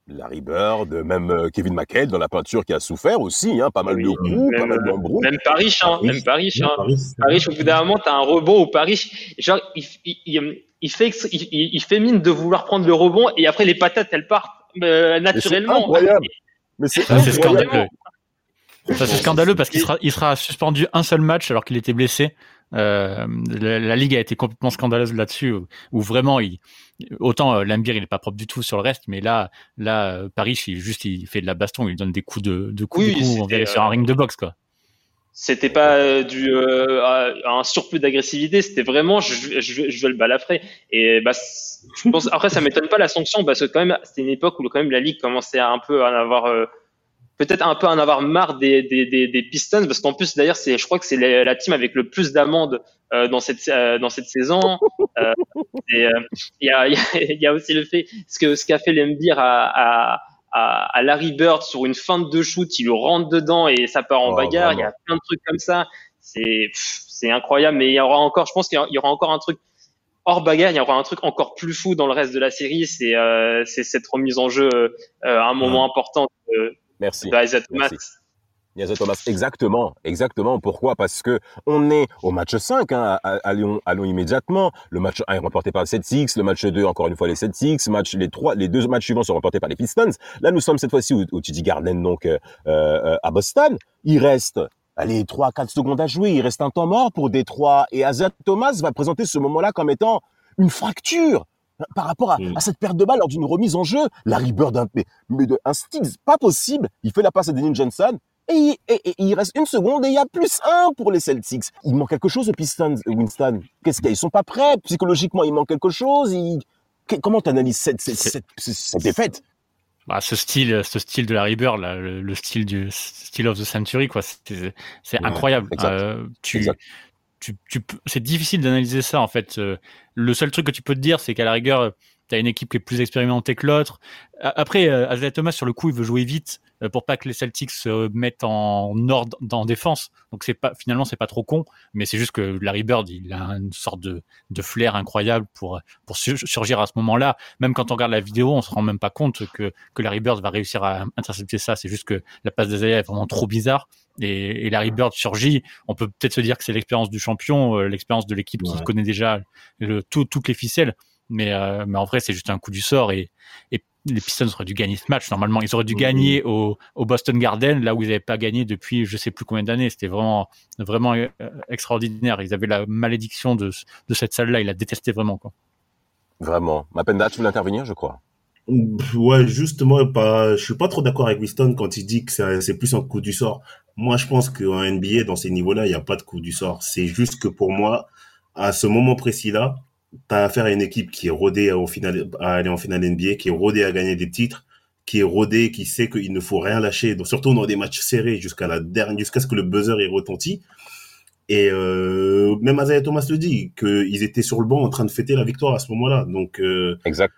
Speaker 2: Larry Bird, même euh, Kevin McHale dans la peinture qui a souffert aussi, hein, pas mal de coups, pas mal d'embrouilles.
Speaker 6: Même Paris, hein,
Speaker 4: Paris.
Speaker 6: même Paris, hein.
Speaker 4: Paris,
Speaker 6: Paris, au bout d'un moment, t'as un rebond au Paris. Genre, il, il, il, fait, il, fait mine de vouloir prendre le rebond et après les patates, elles partent euh,
Speaker 2: Mais c'est
Speaker 6: naturellement.
Speaker 2: incroyable. Mais c'est incroyable.
Speaker 3: scandaleux. Ça, c'est scandaleux parce qu'il sera, il sera suspendu un seul match alors qu'il était blessé. Euh, la, la ligue a été complètement scandaleuse là-dessus, où, où vraiment, il, autant euh, Lambier il est pas propre du tout sur le reste, mais là, là, euh, Paris, il juste, il fait de la baston, il donne des coups de, de coups,
Speaker 6: Oui,
Speaker 3: de coups, on dirait sur un
Speaker 6: euh,
Speaker 3: ring de boxe, quoi.
Speaker 6: C'était pas euh, du un surplus d'agressivité, c'était vraiment je, je, je, veux le balafrer. Et bah, je pense après ça m'étonne pas la sanction parce que quand même c'était une époque où quand même la ligue commençait à un peu à en avoir euh, peut-être un peu en avoir marre des des, des, des Pistons parce qu'en plus d'ailleurs c'est je crois que c'est la, la team avec le plus d'amendes euh, dans cette euh, dans cette saison. Euh, euh, il y a il y, a, il y a aussi le fait ce que ce qu'a fait l'Embir à, à à, Larry Bird sur une feinte de shoot, il le rentre dedans et ça part en
Speaker 2: Oh,
Speaker 6: bagarre. Il y a plein de trucs comme ça. C'est c'est incroyable, mais il y aura encore, je pense qu'il y aura- il y aura encore un truc hors bagarre. Il y aura un truc encore plus fou dans le reste de la série. C'est euh, c'est cette remise en jeu euh, à un moment important de,
Speaker 2: Merci.
Speaker 6: de Thomas.
Speaker 2: Merci. Thomas, exactement, exactement. Pourquoi? Parce que on est au match 5, hein, allons, allons immédiatement. Le match 1 est remporté par les 7-6, le match 2, encore une fois, les 7-6, match, les trois, les deux matchs suivants sont remportés par les Pistons. Là, nous sommes cette fois-ci au, au TD Garden, donc, euh, euh, à Boston. Il reste, allez, 3-4 secondes à jouer, il reste un temps mort pour Détroit, et Azat Thomas va présenter ce moment-là comme étant une fracture par rapport à, mm. à, cette perte de balle lors d'une remise en jeu. Larry Bird, un, mais de, un pas possible. Il fait la passe à Denis Johnson. Et, il reste une seconde et il y a plus un pour les Celtics. Il manque quelque chose aux Pistons, Winston. Qu'est-ce qu'ils sont pas prêts? Psychologiquement Il manque quelque chose. Comment tu analyses cette, cette, cette, défaite?
Speaker 3: Bah, ce style, ce style de Larry Bird, là, le, style du style of the century, quoi, c'est incroyable. Euh, tu, c'est difficile d'analyser ça en fait. Euh, le seul truc que tu peux te dire, c'est qu'à la rigueur, tu as une équipe qui est plus expérimentée que l'autre. Après, euh, Thomas, sur le coup, il veut jouer vite euh, pour pas que les Celtics se mettent en ordre en défense. Donc c'est pas finalement c'est pas trop con, mais c'est juste que Larry Bird il a une sorte de, de flair incroyable pour pour surgir à ce moment-là. Même quand on regarde la vidéo, on se rend même pas compte que que Larry Bird va réussir à intercepter ça. C'est juste que la passe d'Azaya est vraiment trop bizarre. Et, et, Larry Bird surgit. On peut peut-être se dire que c'est l'expérience du champion, euh, l'expérience de l'équipe qui connaît déjà le, tout, toutes les ficelles. Mais, euh, mais en vrai, c'est juste un coup du sort et, et les Pistons auraient dû gagner ce match. Normalement, ils auraient dû gagner au, au, Boston Garden, là où ils n'avaient pas gagné depuis je sais plus combien d'années. C'était vraiment, vraiment euh, extraordinaire. Ils avaient la malédiction de, de cette salle-là. Ils la détestaient vraiment. Quoi.
Speaker 2: Vraiment. Mapenda, tu voulais intervenir, je crois.
Speaker 4: Ouais, justement, pas, je suis pas trop d'accord avec Winston quand il dit que c'est plus un coup du sort. Moi, je pense qu'en NBA, dans ces niveaux-là, il n'y a pas de coup du sort. C'est juste que pour moi, à ce moment précis-là, tu as affaire à une équipe qui est rodée au final, à aller en finale NBA, qui est rodée à gagner des titres, qui est rodée, qui sait qu'il ne faut rien lâcher, donc surtout dans des matchs serrés jusqu'à la dernière, jusqu'à ce que le buzzer ait retenti. Et euh, même Isaiah Thomas le dit, qu'ils étaient sur le banc en train de fêter la victoire à ce moment-là. Donc, euh,
Speaker 2: exact.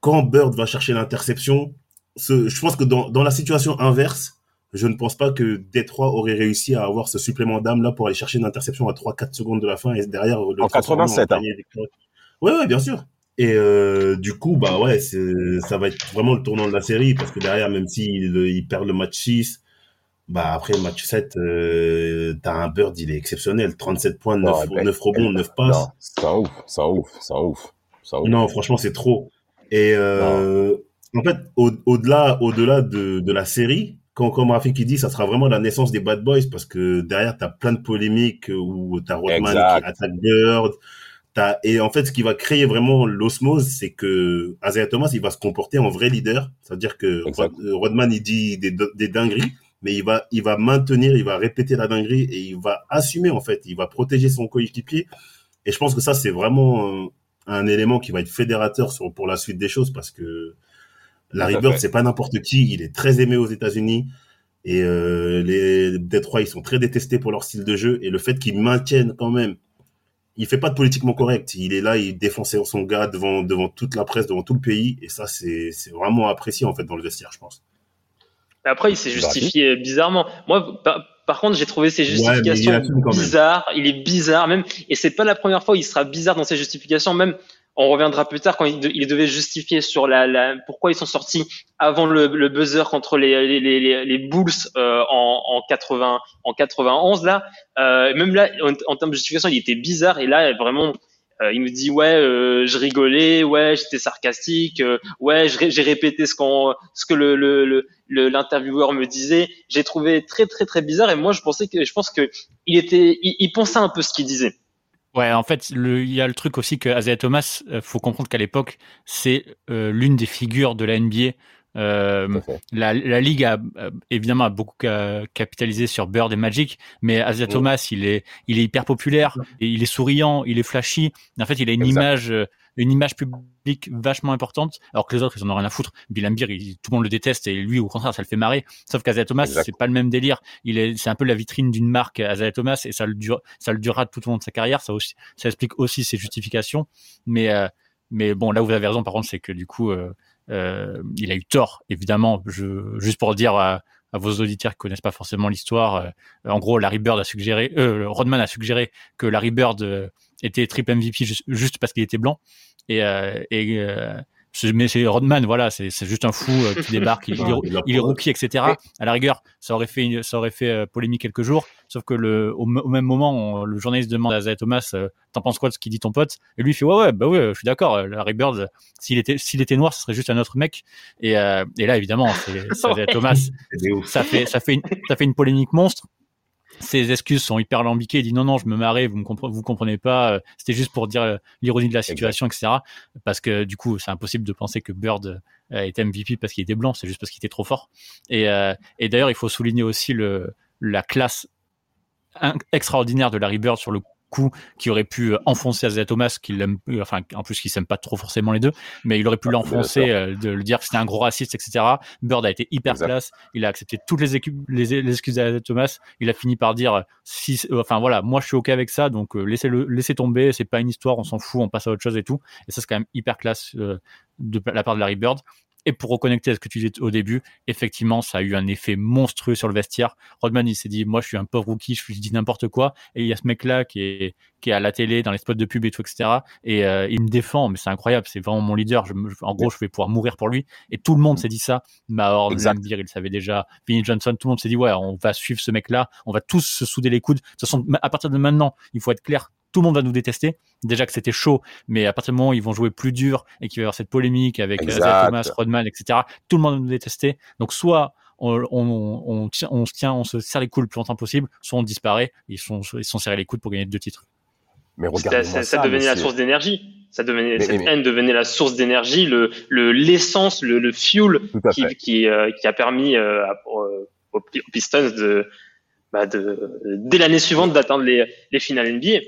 Speaker 4: Quand Bird va chercher l'interception, je pense que dans, dans la situation inverse, je ne pense pas que Détroit aurait réussi à avoir ce supplément d'âme là pour aller chercher une interception à 3-4 secondes de la fin et derrière
Speaker 2: le en 87 hein.
Speaker 4: Ouais ouais bien sûr. Et euh, du coup bah ouais ça va être vraiment le tournant de la série parce que derrière même s'il il perd le match 6 bah après le match 7 euh, t'as un Bird il est exceptionnel 37 points 9, 9 rebonds 9 passes.
Speaker 2: ça ouf ça ouf ça ouf ça ouf.
Speaker 4: Non franchement c'est trop. Et euh, en fait au-delà au-delà de, de la série quand, comme Rafik qui dit, ça sera vraiment la naissance des bad boys parce que derrière, tu as plein de polémiques où tu as Rodman qui attaque Bird. As, et en fait, ce qui va créer vraiment l'osmose, c'est que Isaiah Thomas, il va se comporter en vrai leader. C'est-à-dire que Rodman, il dit des, des, dingueries, mais il va, il va maintenir, il va répéter la dinguerie et il va assumer, en fait. Il va protéger son coéquipier. Et je pense que ça, c'est vraiment un, un, élément qui va être fédérateur sur, pour la suite des choses parce que Larry Bird, c'est pas n'importe qui. Il est très aimé aux États-Unis. Et euh, les Détroit, ils sont très détestés pour leur style de jeu. Et le fait qu'ils maintiennent quand même, il fait pas de politiquement correct. Il est là, il défend son gars devant devant toute la presse, devant tout le pays. Et ça, c'est c'est vraiment apprécié en fait dans le vestiaire, je pense.
Speaker 6: Après, il s'est justifié bizarrement. Moi, par, contre, j'ai trouvé ses justifications bizarres. Il est bizarre même, et c'est pas la première fois où il sera bizarre dans ses justifications. Même on reviendra plus tard quand il, il devait justifier sur la, la, pourquoi ils sont sortis avant le, le buzzer contre les, les, les, les Bulls euh, en, en 80 en 91 là. Euh, même là en, termes de justification il était bizarre. Et là vraiment euh, il nous dit ouais euh, je rigolais ouais j'étais sarcastique euh, ouais j'ai répété ce qu'on ce que le l'intervieweur me disait. J'ai trouvé très très très bizarre. Et moi je pensais que je pense que il était il, il pensait un peu ce qu'il disait
Speaker 3: Ouais, en fait, il y a le truc aussi que Isaiah Thomas, euh, faut comprendre qu'à l'époque, c'est euh, l'une des figures de la NBA. Euh, la, la, ligue a évidemment a beaucoup capitalisé sur Bird et Magic, mais Isaiah Thomas, il est, il est hyper populaire, et il est souriant, il est flashy. En fait, il a une image une image publique vachement importante, alors que les autres, ils en ont rien à foutre. Bill Beer, tout le monde le déteste et lui, au contraire, ça le fait marrer. Sauf qu'Azaya Thomas, c'est pas le même délire. Il est, c'est un peu la vitrine d'une marque, Azaya Thomas, et ça le dure, ça le durera tout au long de sa carrière. Ça aussi, ça explique aussi ses justifications. Mais, euh, mais bon, là où vous avez raison, par contre, c'est que du coup, euh, euh, il a eu tort, évidemment. Je, juste pour dire à, vos auditeurs qui connaissent pas forcément l'histoire, en gros, Larry Bird a suggéré, Rodman a suggéré que Larry Bird était triple MVP juste, parce qu'il était blanc. Et, euh, et, euh, mais c'est Rodman, voilà, c'est juste un fou euh, qui [laughs] débarque, il, il, est rookie, etc. À la rigueur, ça aurait fait, ça aurait fait euh, polémique quelques jours. Sauf que le, au, même moment, le journaliste demande à Zay Thomas, euh, t'en penses quoi de ce qu'il dit ton pote? Et lui il fait ouais ouais bah ouais, je suis d'accord. Larry Bird, s'il était, s'il était noir, ce serait juste un autre mec. Et, et là évidemment, c'est [laughs] Zay Thomas, ça fait, ça fait, une, ça fait une polémique monstre ses excuses sont hyper alambiquées. Il dit non, non, je me marrais, vous me comprenez, vous comprenez pas. Euh, c'était juste pour dire euh, l'ironie de la situation, etc. Parce que du coup, c'est impossible de penser que Bird euh, était MVP parce qu'il était blanc. C'est juste parce qu'il était trop fort. Et, et d'ailleurs, il faut souligner aussi le, la classe extraordinaire de Larry Bird sur le coup qui aurait pu euh, enfoncer Isaiah Thomas, qui l'aime, euh, enfin, en plus, qui s'aime pas trop forcément les deux, mais il aurait pu ah, l'enfoncer, euh, de le dire que c'était un gros raciste, etc. Bird a été hyper classe. Il a accepté toutes les, les, excuses d'Isaiah Thomas. Il a fini par dire, si, enfin, voilà, moi, je suis OK avec ça, donc laissez-le, laissez tomber, c'est pas une histoire, on s'en fout, on passe à autre chose et tout. Et ça, c'est quand même hyper classe de la part de Larry Bird. Et pour reconnecter à ce que tu disais au début, effectivement, ça a eu un effet monstrueux sur le vestiaire. Rodman, il s'est dit, moi, je suis un pauvre rookie, je dis n'importe quoi. Et il y a ce mec-là qui est, qui est à la télé, dans les spots de pub et tout, etc. Et euh, il me défend, mais c'est incroyable, c'est vraiment mon leader. en gros, je vais pouvoir mourir pour lui. Et tout le monde s'est dit ça. Mahor, dire, il savait déjà. Vinnie Johnson, tout le monde s'est dit, ouais, on va suivre ce mec-là, on va tous se souder les coudes. De toute façon, à partir de maintenant, il faut être clair, tout le monde va nous détester. Déjà que c'était chaud, mais à partir du moment où ils vont jouer plus dur et qu'il va y avoir cette polémique avec euh, Thomas, Rodman, etc., tout le monde va nous détester. Donc soit on, on, on, se tient, on se serre les coudes le plus longtemps possible, soit on disparaît, ils sont, ils sont serrés les coudes pour gagner deux titres.
Speaker 6: Mais ça, ça, devenait la source d'énergie. Ça devenait, cette haine devenait la source d'énergie, le, l'essence, le, le, fuel qui, qui, euh, qui, a permis euh, aux, Pistons de, bah de, dès l'année suivante d'atteindre les, les finales NBA.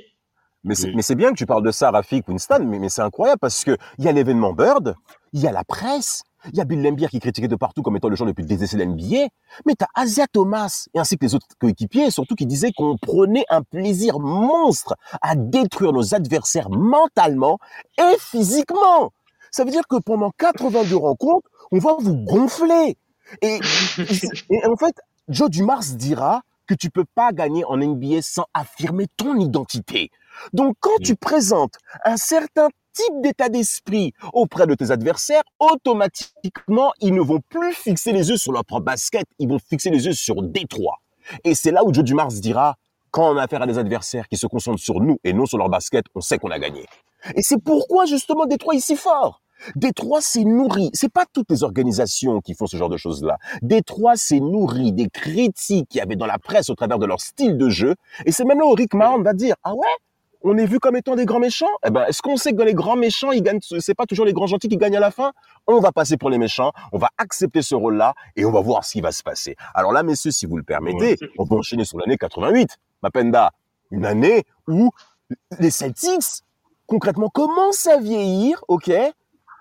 Speaker 2: Mais c'est bien que tu parles de ça, Rafik Winston, mais, mais c'est incroyable parce que il y a l'événement Bird, il y a la presse, il y a Bill Lambier qui critiquait de partout comme étant le joueur le plus détesté de l'NBA, mais tu as Asia Thomas et ainsi que les autres coéquipiers, surtout qui disaient qu'on prenait un plaisir monstre à détruire nos adversaires mentalement et physiquement. Ça veut dire que pendant 82 rencontres, on va vous gonfler. Et, et en fait, Joe Dumars dira que tu peux pas gagner en NBA sans affirmer ton identité. Donc quand tu présentes un certain type d'état d'esprit auprès de tes adversaires, automatiquement, ils ne vont plus fixer les yeux sur leur propre basket, ils vont fixer les yeux sur Détroit. Et c'est là où Joe Dumars dira, quand on a affaire à des adversaires qui se concentrent sur nous et non sur leur basket, on sait qu'on a gagné. Et c'est pourquoi justement Détroit est si fort. Détroit s'est nourri. C'est pas toutes les organisations qui font ce genre de choses-là. Détroit s'est nourri des critiques qu'il y avait dans la presse au travers de leur style de jeu. Et c'est même là où Rick Mahon va dire, ah ouais, on est vu comme étant des grands méchants. Eh ben, est-ce qu'on sait que dans les grands méchants, ils gagnent, c'est pas toujours les grands gentils qui gagnent à la fin? On va passer pour les méchants, on va accepter ce rôle-là et on va voir ce qui va se passer. Alors là, messieurs, si vous le permettez, on peut enchaîner sur l'année 88. Mapenda, une année où les Celtics, concrètement, commencent à vieillir, ok?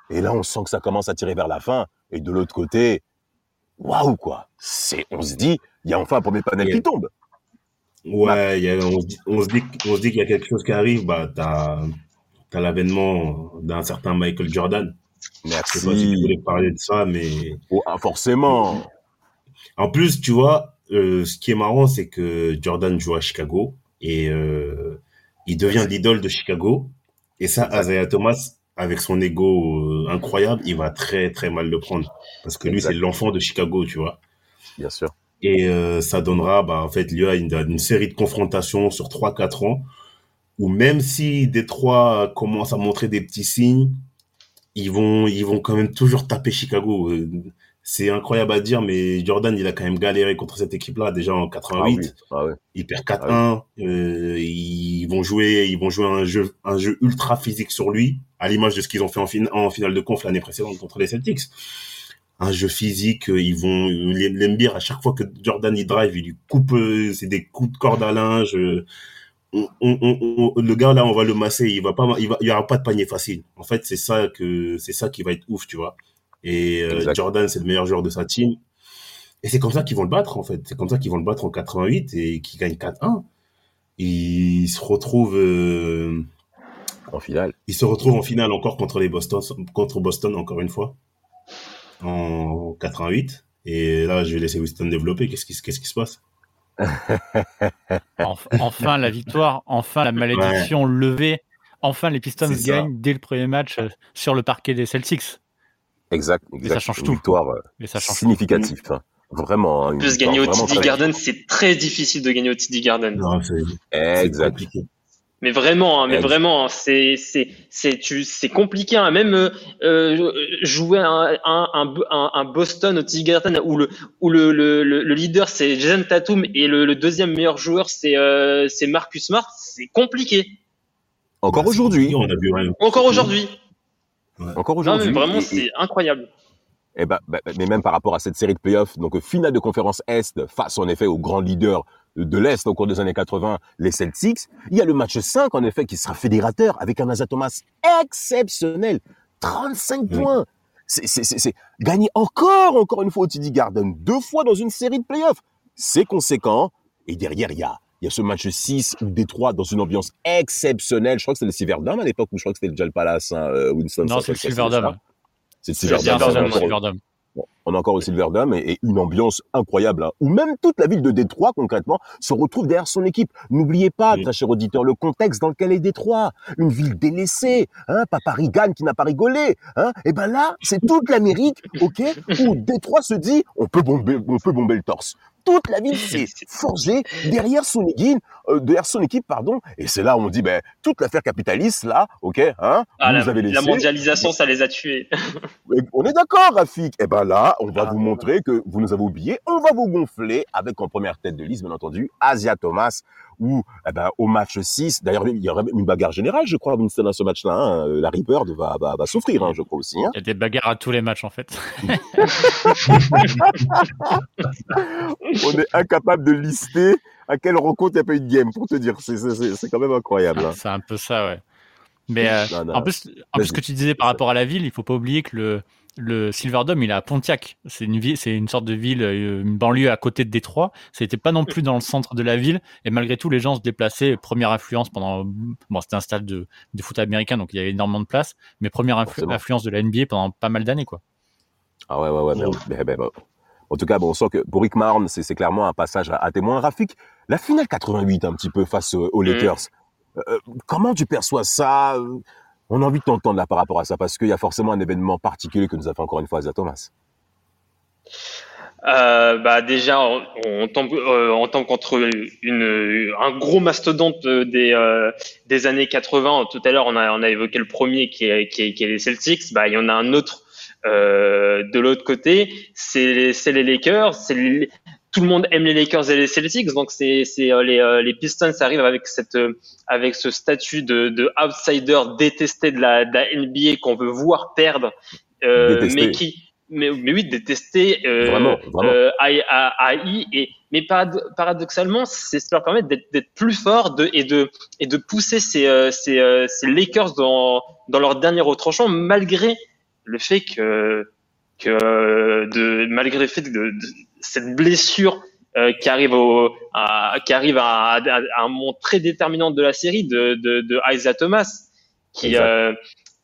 Speaker 2: Et là, on sent que ça commence à tirer vers la fin. Et de l'autre côté, waouh, quoi. C'est, on se dit, il y a enfin un premier panel qui tombe.
Speaker 4: Ouais, y a, on, se dit, on se dit, qu'il y a quelque chose qui arrive. Bah, t'as, as l'avènement d'un certain Michael Jordan.
Speaker 2: Merci.
Speaker 4: Je sais pas si tu voulais parler de ça, mais.
Speaker 2: Oh, ah, forcément.
Speaker 4: En plus, tu vois, euh, ce qui est marrant, c'est que Jordan joue à Chicago et euh, il devient l'idole de Chicago. Et ça, Isaiah Thomas, avec son ego euh, incroyable, il va très très mal le prendre parce que lui c'est l'enfant de Chicago, tu vois.
Speaker 2: Bien sûr.
Speaker 4: Et euh, ça donnera, bah, en fait, lieu à une, une série de confrontations sur 3-4 ans, où même si Détroit commence à montrer des petits signes, ils vont, ils vont quand même toujours taper Chicago. Euh, c'est incroyable à dire, mais Jordan, il a quand même galéré contre cette équipe-là déjà en 88. Ah ah il perd 4-1. Ah euh, ils vont jouer, ils vont jouer un jeu, un jeu ultra physique sur lui, à l'image de ce qu'ils ont fait en, en finale de conf l'année précédente contre les Celtics un jeu physique, euh, ils vont l'embire à chaque fois que Jordan y drive, il lui coupe, euh, c'est des coups de corde à linge. Euh, le gars là, on va le masser, il va pas, il va, il y aura pas de panier facile. En fait, c'est ça que, c'est ça qui va être ouf, tu vois. Et Jordan, c'est le meilleur joueur de sa team. Et c'est comme ça qu'ils vont le battre, en fait. C'est comme ça qu'ils vont le battre en 88 et qu'ils gagnent 4-1. Il se retrouve
Speaker 2: en finale.
Speaker 4: Il se retrouve en finale encore contre les Boston, contre Boston encore une fois en 88. Et là, je vais laisser Winston développer. Qu'est-ce qui, qu'est-ce qui se passe?
Speaker 3: Enfin la victoire, enfin la malédiction levée. Enfin les Pistons gagnent dès le premier match euh, sur le parquet des Celtics.
Speaker 2: Exact,
Speaker 3: Et ça change
Speaker 2: Une
Speaker 3: tout.
Speaker 2: Victoire euh,
Speaker 3: Et ça change.
Speaker 2: significative. hein. Vraiment. hein, une
Speaker 6: plus,
Speaker 2: victoire
Speaker 6: gagner au TD Garden, c'est très difficile de gagner au TD Garden.
Speaker 4: Non, c'est c'est
Speaker 2: Exact.
Speaker 4: compliqué.
Speaker 6: Mais vraiment, hein, mais vraiment, hein, c'est c'est c'est tu c'est compliqué. Hein. Même euh, euh, jouer un, un, un, Boston au TD Garden où le où le, le, le, le leader c'est Jason Tatum et le, le deuxième meilleur joueur c'est euh, c'est Marcus Smart, c'est compliqué.
Speaker 2: Encore
Speaker 4: Bah,
Speaker 2: aujourd'hui.
Speaker 6: Encore aujourd'hui.
Speaker 2: Encore aujourd'hui.
Speaker 6: vraiment,
Speaker 2: Et-
Speaker 6: c'est incroyable.
Speaker 2: Eh ben, ben, ben, mais même par rapport à cette série de playoffs, donc finale de conférence Est face en effet aux grands leaders de l'Est au cours des années 80, les Celtics, il y a le match 5 en effet qui sera fédérateur avec un Asa Thomas exceptionnel, 35
Speaker 4: Oui.
Speaker 2: points. C'est, gagner encore, encore une fois au TD Garden, deux fois dans une série de playoffs. C'est conséquent. Et derrière, il y a, il y a ce match 6 où Détroit dans une ambiance exceptionnelle. Je crois que c'est le Silverdome à l'époque ou je crois que c'était le Palace, hein, euh, Winston.
Speaker 3: Non, c'est le Silverdome.
Speaker 2: C'est le Silverdome. On a encore le Silverdome et, et une ambiance incroyable, hein, où même toute la ville de Détroit, concrètement, se retrouve derrière son équipe. N'oubliez pas,
Speaker 4: Oui.
Speaker 2: très cher auditeur, le contexte dans lequel est Détroit. Une ville délaissée, hein, pas Paris gagne qui n'a pas rigolé. Hein, et ben là, c'est toute l'Amérique, ok, où Détroit se dit, on peut bomber, on peut bomber le torse. Toute la ville s'est [laughs] forgée derrière son équipe, euh, derrière son équipe, pardon. Et c'est là où on dit, ben, toute l'affaire capitaliste, là, ok, hein,
Speaker 6: Ah,
Speaker 2: vous
Speaker 6: la,
Speaker 2: avez laissé.
Speaker 6: la mondialisation, ça les a tués. [laughs]
Speaker 2: On est d'accord, Rafik. Eh ben là, on va
Speaker 6: Ah.
Speaker 2: vous montrer que vous nous avez oubliés. On va vous gonfler avec en première tête de liste, bien entendu, Asia Thomas, ou eh ben, au match 6. D'ailleurs, il y aurait même une bagarre générale, je crois, Winston, à ce match-là. hein. Larry Bird va, va, va souffrir, hein, je crois aussi. hein.
Speaker 3: Il y a des bagarres à tous les matchs en fait. [laughs]
Speaker 2: On est incapable de lister à quelle rencontre il n'y a pas eu de game, pour te dire. C'est- quand même incroyable. hein.
Speaker 3: C'est un peu ça, ouais. Mais euh,
Speaker 2: Non, non.
Speaker 3: en plus, en plus, ce que tu disais par rapport à la ville, il faut pas oublier que le, le Silverdome, il est à Pontiac. C'est une ville, c'est une sorte de ville, euh, une banlieue à côté de Détroit. C'était pas non plus dans le centre de la ville. Et malgré tout, les gens se déplaçaient. Première influence pendant, bon, c'était un stade de, de foot américain, donc il y avait énormément de place. Mais première influence de la NBA pendant pas mal d'années, quoi.
Speaker 2: Ah ouais, ouais, ouais. Mais, mais- mais- mais- en tout cas, bon, on sent que pour Rick Mahorn, c'est c'est clairement un passage à, à témoin. Rafik, la finale 88, un petit peu face euh, aux
Speaker 6: Mm.
Speaker 2: Lakers. Euh, comment tu perçois ça Euh, On a envie de t'entendre là par rapport à ça, parce qu'il y a forcément un événement particulier que nous a fait encore une fois Asa Thomas.
Speaker 6: Euh, bah déjà, on, on tombe, euh, contre un gros mastodonte des, euh, des années 80. Tout à l'heure, on a, on a évoqué le premier qui est, qui est, les Celtics. Bah, il y en a un autre de l'autre côté. C'est les, les Lakers. C'est tout le monde aime les Lakers et les Celtics. Donc c'est, c'est euh, les, euh, les Pistons arrivent avec cette, euh, avec ce statut de, de outsider détesté de la, de la NBA qu'on veut voir perdre, euh, mais qui, mais, mais oui, détesté. Euh,
Speaker 2: Vraiment, vraiment.
Speaker 6: euh, AI, AI, et mais parado- paradoxalement, c'est ça leur permet d'être plus fort de, et de et de pousser ces ces, ces Lakers dans dans leur dernier retranchement malgré le fait que que de malgré le fait de, de cette blessure euh, qui arrive au à, qui arrive à, à, à un moment très déterminant de la série de de, de Isaiah Thomas qui euh,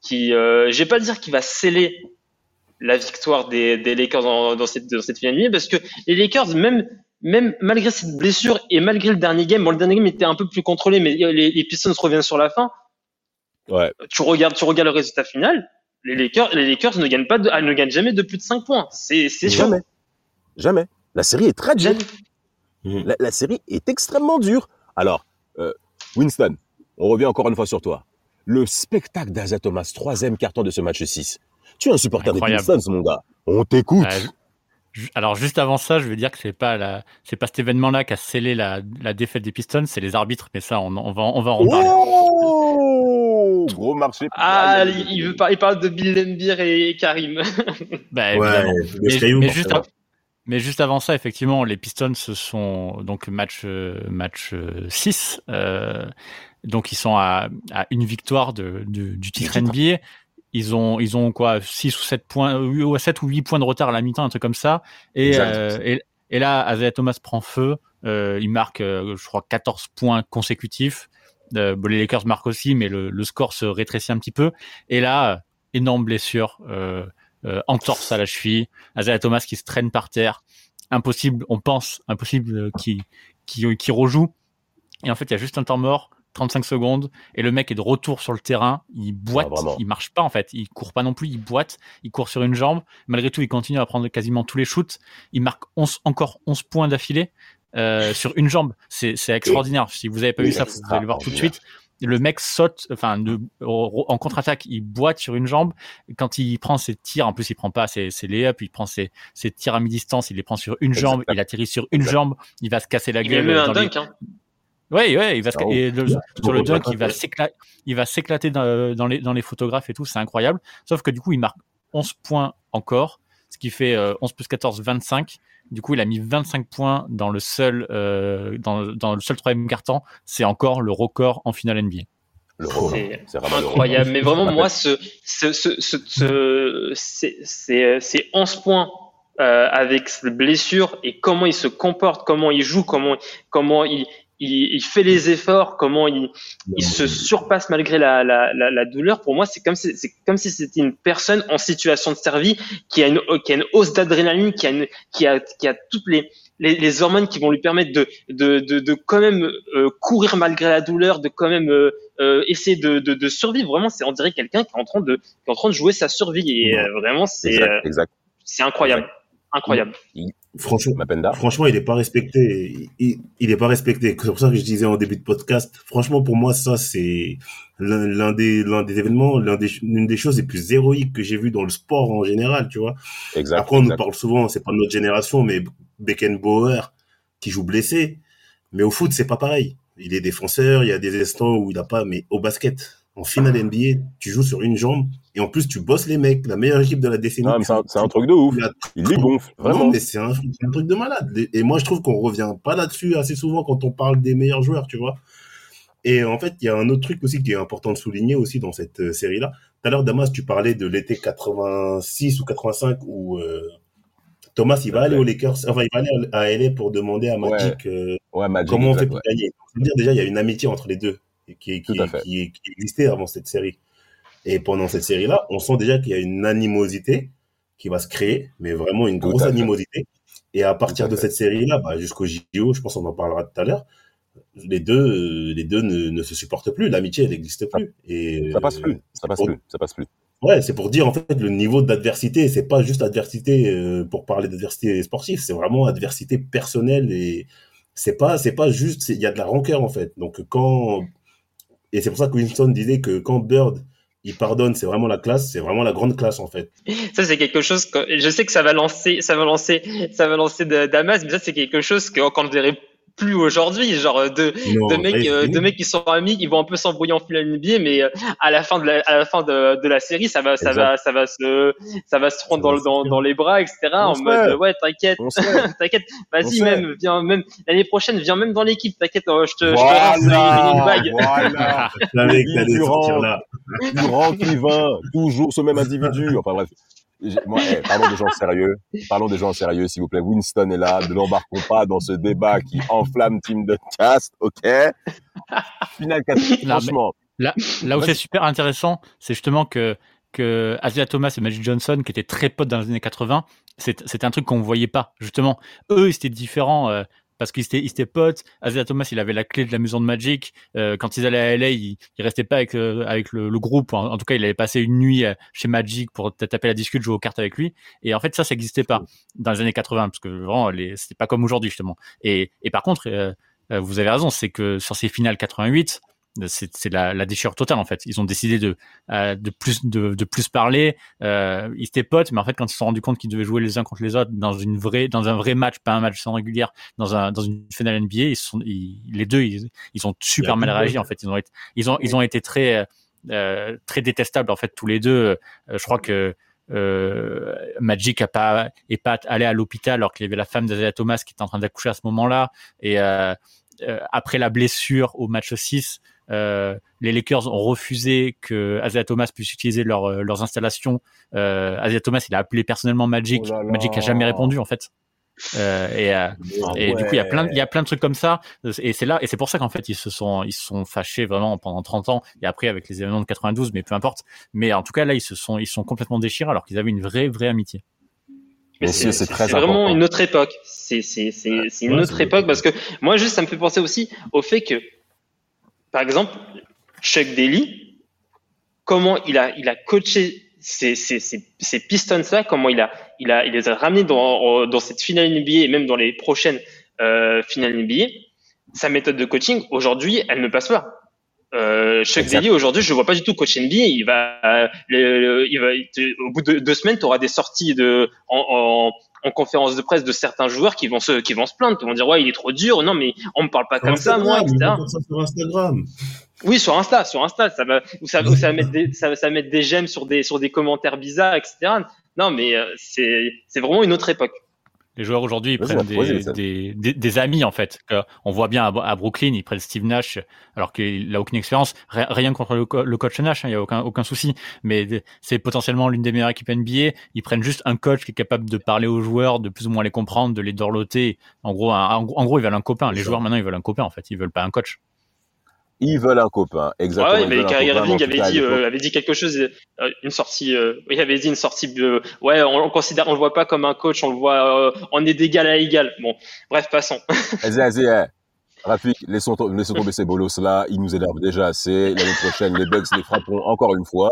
Speaker 6: qui euh, je vais pas dire qu'il va sceller la victoire des, des Lakers dans, dans cette dans cette finale parce que les Lakers même même malgré cette blessure et malgré le dernier game bon le dernier game était un peu plus contrôlé mais les, les Pistons reviennent sur la fin
Speaker 2: Ouais.
Speaker 6: tu regardes tu regardes le résultat final les Lakers les Lakers ne gagnent pas de, ne gagnent jamais de plus de 5 points c'est c'est
Speaker 2: Jamais. Jamais. La série est très dure.
Speaker 6: Jamais.
Speaker 2: La, la série est extrêmement dure. Alors, euh, Winston, on revient encore une fois sur toi. Le spectacle d'Asa Thomas, troisième carton de ce match 6. Tu es un supporter
Speaker 3: Incroyable.
Speaker 2: des Pistons, mon gars. On t'écoute.
Speaker 3: Euh, alors juste avant ça, je veux dire que c'est pas la, c'est pas cet événement-là qui a scellé la, la défaite des Pistons, c'est les arbitres. Mais ça, on, on va, on va en parler.
Speaker 2: Oh [laughs] Gros marché.
Speaker 6: ah il, veut parle de Bill Lembeer et Karim
Speaker 3: Bah,
Speaker 4: Ouais,
Speaker 3: Mais, mais juste mais juste avant ça, effectivement, les Pistons se sont donc match euh, match 6. donc ils sont à, à une victoire de, de- du titre. NBA. Ils ont ils ont quoi 6 ou 7 points euh, ou 7 ou 8 points de retard à la mi-temps, un truc comme ça. Et euh, et, et là, Isaiah Thomas prend feu. Euh, il marque, euh, je crois, 14 points consécutifs. Euh, les Lakers marquent aussi, mais le, le score se rétrécit un petit peu. Et là, euh, énorme blessure, euh, euh, entorse à la cheville. Isaiah Thomas qui se traîne par terre. Impossible, on pense, impossible euh, qu'il qu'il rejoue. Et en fait, il y a juste un temps mort. 35 secondes et le mec est de retour sur le terrain, il boite, ah, il marche pas en fait, il court pas non plus, il boite, il court sur une jambe. Malgré tout, il continue à prendre quasiment tous les shoots. Il marque 11, encore 11 points d'affilée euh, sur une jambe. C'est extraordinaire. Si vous avez pas vu ça, vous allez le voir tout de suite. Le mec saute, enfin, en contre-attaque, il boite sur une jambe. Quand il prend ses tirs, en plus, il prend pas ses, ses lay il prend ses, ses, tirs à mi-distance, il les prend sur une jambe, il atterrit sur une jambe, il va se casser la gueule.
Speaker 6: Il met un dunk, hein.
Speaker 3: Oui, ouais, il va sur le dunk, il va s'éclater, il va s'éclater dans, dans, les, dans les photographes et tout, c'est incroyable. Sauf que du coup, il marque 11 points encore, ce qui fait 11 euh, plus 14, 25. Du coup, il a mis 25 points dans le seul, euh, dans, dans, le seul troisième carton. C'est encore le record en finale NBA.
Speaker 6: C'est incroyable. Mais vraiment, moi, ce, ce, ce, ce, ces 11 points euh, avec cette blessure et comment il se comporte, comment il joue, comment, comment il, il, il, fait les efforts, comment il, il se surpasse malgré la, la, la, la douleur. Pour moi, c'est comme si c'est comme si c'était une personne en situation de survie qui a une qui a une hausse d'adrénaline, qui a une, qui a qui a toutes les, les, les hormones qui vont lui permettre de de de, de quand même euh, courir malgré la douleur, de quand même euh, euh essayer de, de, de survivre. Vraiment, c'est on dirait quelqu'un qui est en train de qui est en train de jouer sa survie et vraiment c'est c'est incroyable, incroyable.
Speaker 4: Franchement, franchement, il n'est pas respecté. Il, il est pas respecté. C'est pour ça que je disais en début de podcast. Franchement, pour moi, ça, c'est l'un des, l'un des événements, l'un des, l'une des choses les plus héroïques que j'ai vu dans le sport en général, tu vois. Exact, Après, on nous parle souvent, c'est pas notre génération, mais Beckenbauer, qui joue blessé. Mais au foot, c'est pas pareil. Il est défenseur, il y a des instants où il a pas, mais au basket, en finale NBA, tu joues sur une jambe et en plus tu bosses les mecs, la meilleure équipe de la décennie.
Speaker 2: c'est un, truc de ouf. Il les gonfle, vraiment.
Speaker 4: mais c'est un, truc de malade. Et moi, je trouve qu'on revient pas là-dessus assez souvent quand on parle des meilleurs joueurs, tu vois. Et en fait, il y a un autre truc aussi qui est important de souligner aussi dans cette euh, série-là. Tout à l'heure, Damas, tu parlais de l'été 86 ou 85 où euh, Thomas, il va aller aux Lakers, enfin, il va aller à LA pour demander à Magic, euh, comment on fait pour gagner. dire déjà, il y a une amitié entre les deux qui, qui, existait avant cette série. Et pendant cette série-là, on sent déjà qu'il y a une animosité qui va se créer, mais vraiment une grosse animosité. Et à partir de cette série-là, bah, jusqu'au JO, je pense qu'on en parlera tout à l'heure, les deux, les deux ne, se supportent plus. L'amitié, elle n'existe plus. Et
Speaker 2: ça passe plus. Ça passe plus. Ça passe plus.
Speaker 4: Ouais, c'est pour dire en fait le niveau d'adversité. C'est pas juste adversité euh, pour parler d'adversité sportive. C'est vraiment adversité personnelle et c'est pas, c'est pas juste. Il y a de la rancœur en fait. Donc quand et c'est pour ça que Winston disait que quand Bird il pardonne, c'est vraiment la classe, c'est vraiment la grande classe en fait. [laughs]
Speaker 6: Ça c'est quelque chose que je sais que ça va lancer, ça va lancer, ça va lancer Damas, mais ça c'est quelque chose que quand je dirais plus aujourd'hui. Genre euh, deux, deux mecs, euh, deux mecs qui sont amis, ils vont un peu s'embrouiller en finale NBA, mais euh, à la fin de la, à la fin de, de la série, ça va, ça va, ça va se, ça va se prendre dans, dans, dans, les bras, etc. en mode ouais, t'inquiète, [laughs] t'inquiète, vas-y même, viens même l'année prochaine, viens même dans l'équipe, t'inquiète, je te,
Speaker 2: voilà, je te une bague. Voilà. [laughs] Durant, là. Durant qui va, toujours ce même individu. Enfin bref. Moi, eh, parlons des gens sérieux. Parlons des gens sérieux, s'il vous plaît. Winston est là. Ne l'embarquons pas dans ce débat qui enflamme Team de Cast, ok? Final 4. Franchement.
Speaker 3: Là, là où c'est super intéressant, c'est justement que que Asia Thomas et Magic Johnson, qui étaient très potes dans les années 80, c'était un truc qu'on ne voyait pas, justement. Eux, c'était différent. Euh, parce qu'ils étaient, ils étaient potes. Isaiah Thomas, il avait la clé de la maison de Magic. Euh, quand ils allaient à LA, il, il restait pas avec, euh, avec le, le, groupe. En, tout cas, il avait passé une nuit euh, chez Magic pour taper la discute, jouer aux cartes avec lui. Et en fait, ça, ça n'existait pas dans les années 80, parce que vraiment, c'était pas comme aujourd'hui, justement. Et, et par contre, euh, vous avez raison, c'est que sur ces finales 88, c'est la, la, déchirure totale en fait. Ils ont décidé de, euh, de plus de, de, plus parler. Euh, ils étaient potes, mais en fait quand ils se sont rendus compte qu'ils devaient jouer les uns contre les autres dans une vraie dans un vrai match, pas un match sans régulière, dans un dans une finale NBA, ils sont les deux ils, ils ont super mal réagi en fait. Ils ont été ils ont ils ont été très euh, très détestables en fait tous les deux. Euh, je crois que euh, Magic a pas est pas allé à l'hôpital alors qu'il y avait la femme d'Azalea Thomas qui était en train d'accoucher à ce moment-là et après la blessure au match 6, euh, les Lakers ont refusé que Isaiah Thomas puisse utiliser leur, euh, leurs installations. Euh, Isaiah Thomas, il a appelé personnellement Magic. Oh Magic a jamais répondu en fait. Euh, et, euh, ah et du coup, il y a plein, il y a plein de trucs comme ça. Et c'est là, et c'est pour ça qu'en fait, ils se sont, ils se sont fâchés vraiment pendant 30 ans. Et après, avec les événements de 92, mais peu importe. Mais en tout cas, là, ils se sont, ils sont complètement déchirés alors qu'ils avaient une vraie, vraie amitié.
Speaker 6: C'est vraiment une autre époque. C'est une autre époque parce que moi, juste, ça me fait penser aussi au fait que par exemple, Chuck Daly, comment il a, il a coaché ces, ces, ces, Pistons-là, comment il a, il a, il les a ramenés dans, dans cette finale NBA et même dans les prochaines euh, finales NBA. Sa méthode de coaching, aujourd'hui, elle ne passe pas. Euh, Chuck Daly, aujourd'hui, je ne vois pas du tout coach NBA. Il va, il va, au bout de deux semaines, tu auras des sorties de, en, en, en, conférence de presse de certains joueurs qui vont se, qui vont se plaindre, qui vont dire ouais, il est trop dur. Non, mais on me parle pas comme ça, moi, etc.
Speaker 4: Ça sur Instagram.
Speaker 6: Oui, sur Insta, sur Insta, ça va, ça, ça va mettre des, ça, ça va mettre des j'aime sur des, sur des commentaires bizarres, etc. Non, mais euh, c'est, c'est vraiment une autre époque.
Speaker 3: Les joueurs aujourd'hui, ils prennent des, des, des, amis, en fait. On voit bien à, Brooklyn, ils prennent Steve Nash, alors qu'il n'a aucune expérience. Rien contre le, coach Nash, hein, il n'y a aucun, aucun souci. Mais c'est potentiellement l'une des meilleures équipes NBA. Ils prennent juste un coach qui est capable de parler aux joueurs, de plus ou moins les comprendre, de les dorloter. En gros, en, gros, ils veulent un copain. Les joueurs, maintenant, ils veulent un copain, en fait. Ils veulent pas un coach.
Speaker 2: Ils veulent un copain, exactement.
Speaker 6: Ouais, mais Kyrie Irving avait dit, euh, avait dit quelque chose, euh, une sortie. Euh, il avait dit une sortie. ouais, on, on, considère, on le voit pas comme un coach, on le voit, on est d'égal à égal. Bon, bref, passons. [laughs]
Speaker 2: Vas-y, vas-y. Eh. Rafik, laissons, laissons tomber ces bolos là. Ils nous énervent déjà assez. L'année prochaine, les Bucks les frapperont encore une fois.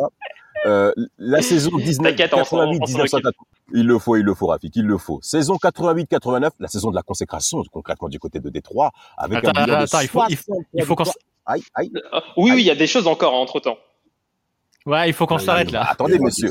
Speaker 2: Euh, la saison 19, 88, 1980. Il le faut, il le faut, Rafik, il le faut. Saison 88-89, la saison de la consécration, concrètement du côté de Détroit, avec
Speaker 3: attends, un bilan attends, il faut, il faut, qu'on
Speaker 6: Aïe, aïe. oui, oui, il y a des choses encore entre temps.
Speaker 3: Ouais, il faut qu'on s'arrête là.
Speaker 2: Attendez, monsieur.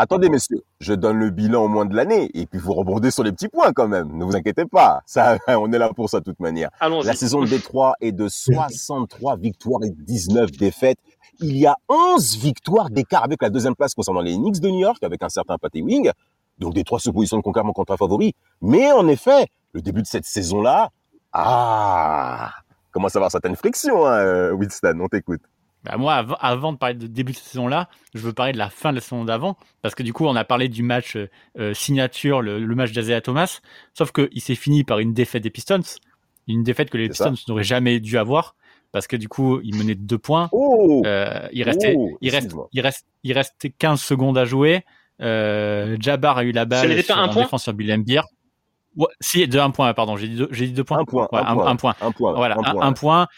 Speaker 2: Attendez, messieurs, je donne le bilan au moins de l'année et puis vous rebondez sur les petits points quand même. Ne vous inquiétez pas. Ça, [laughs] on est là pour ça de toute manière. La saison de Détroit est de 63 victoires et 19 défaites. Il y a 11 victoires d'écart avec la deuxième place concernant les Knicks de New York avec un certain Patty Wing. Donc Détroit se positionne concrètement contre un favori. Mais en effet, le début de cette saison-là, ah, commence à avoir certaines frictions, hein, euh, Winston, on t'écoute.
Speaker 3: Bah moi, avant, de parler de début de saison-là, je veux parler de la fin de la saison d'avant, parce que du coup, on a parlé du match euh, euh, signature, le, match d'Azea Thomas, sauf qu'il s'est fini par une défaite des Pistons, une défaite que les Pistons n'auraient jamais dû avoir, parce que du coup, ils menaient de deux points.
Speaker 2: Oh
Speaker 3: il, restait, oh, il, reste, il, reste, il restait 15 secondes à jouer. Jabbar a eu la balle sur, en défense sur Bill Ouais, si, de un point, pardon, j'ai dit, deux, j'ai dit deux points.
Speaker 2: Un point,
Speaker 3: un,
Speaker 2: point,
Speaker 3: un, point.
Speaker 2: Un point.
Speaker 3: Voilà, un, point.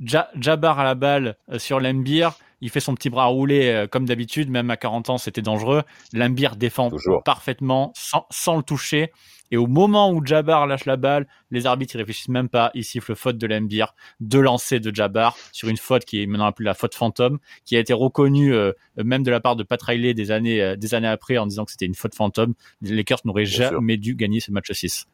Speaker 3: Jabbar à la balle euh, sur Lembir. Il fait son petit bras roulé euh, comme d'habitude, même à 40 ans, c'était dangereux. Lembir défend parfaitement sans, sans le toucher. Et au moment où Jabbar lâche la balle, les arbitres ils réfléchissent même pas, ils sifflent faute de l'Embir, de lancer de Jabbar sur une faute qui est maintenant appelée la faute fantôme, qui a été reconnue euh, même de la part de Pat Riley des années, euh, des années après en disant que c'était une faute fantôme. Les Lakers n'auraient jamais dû gagner ce match 6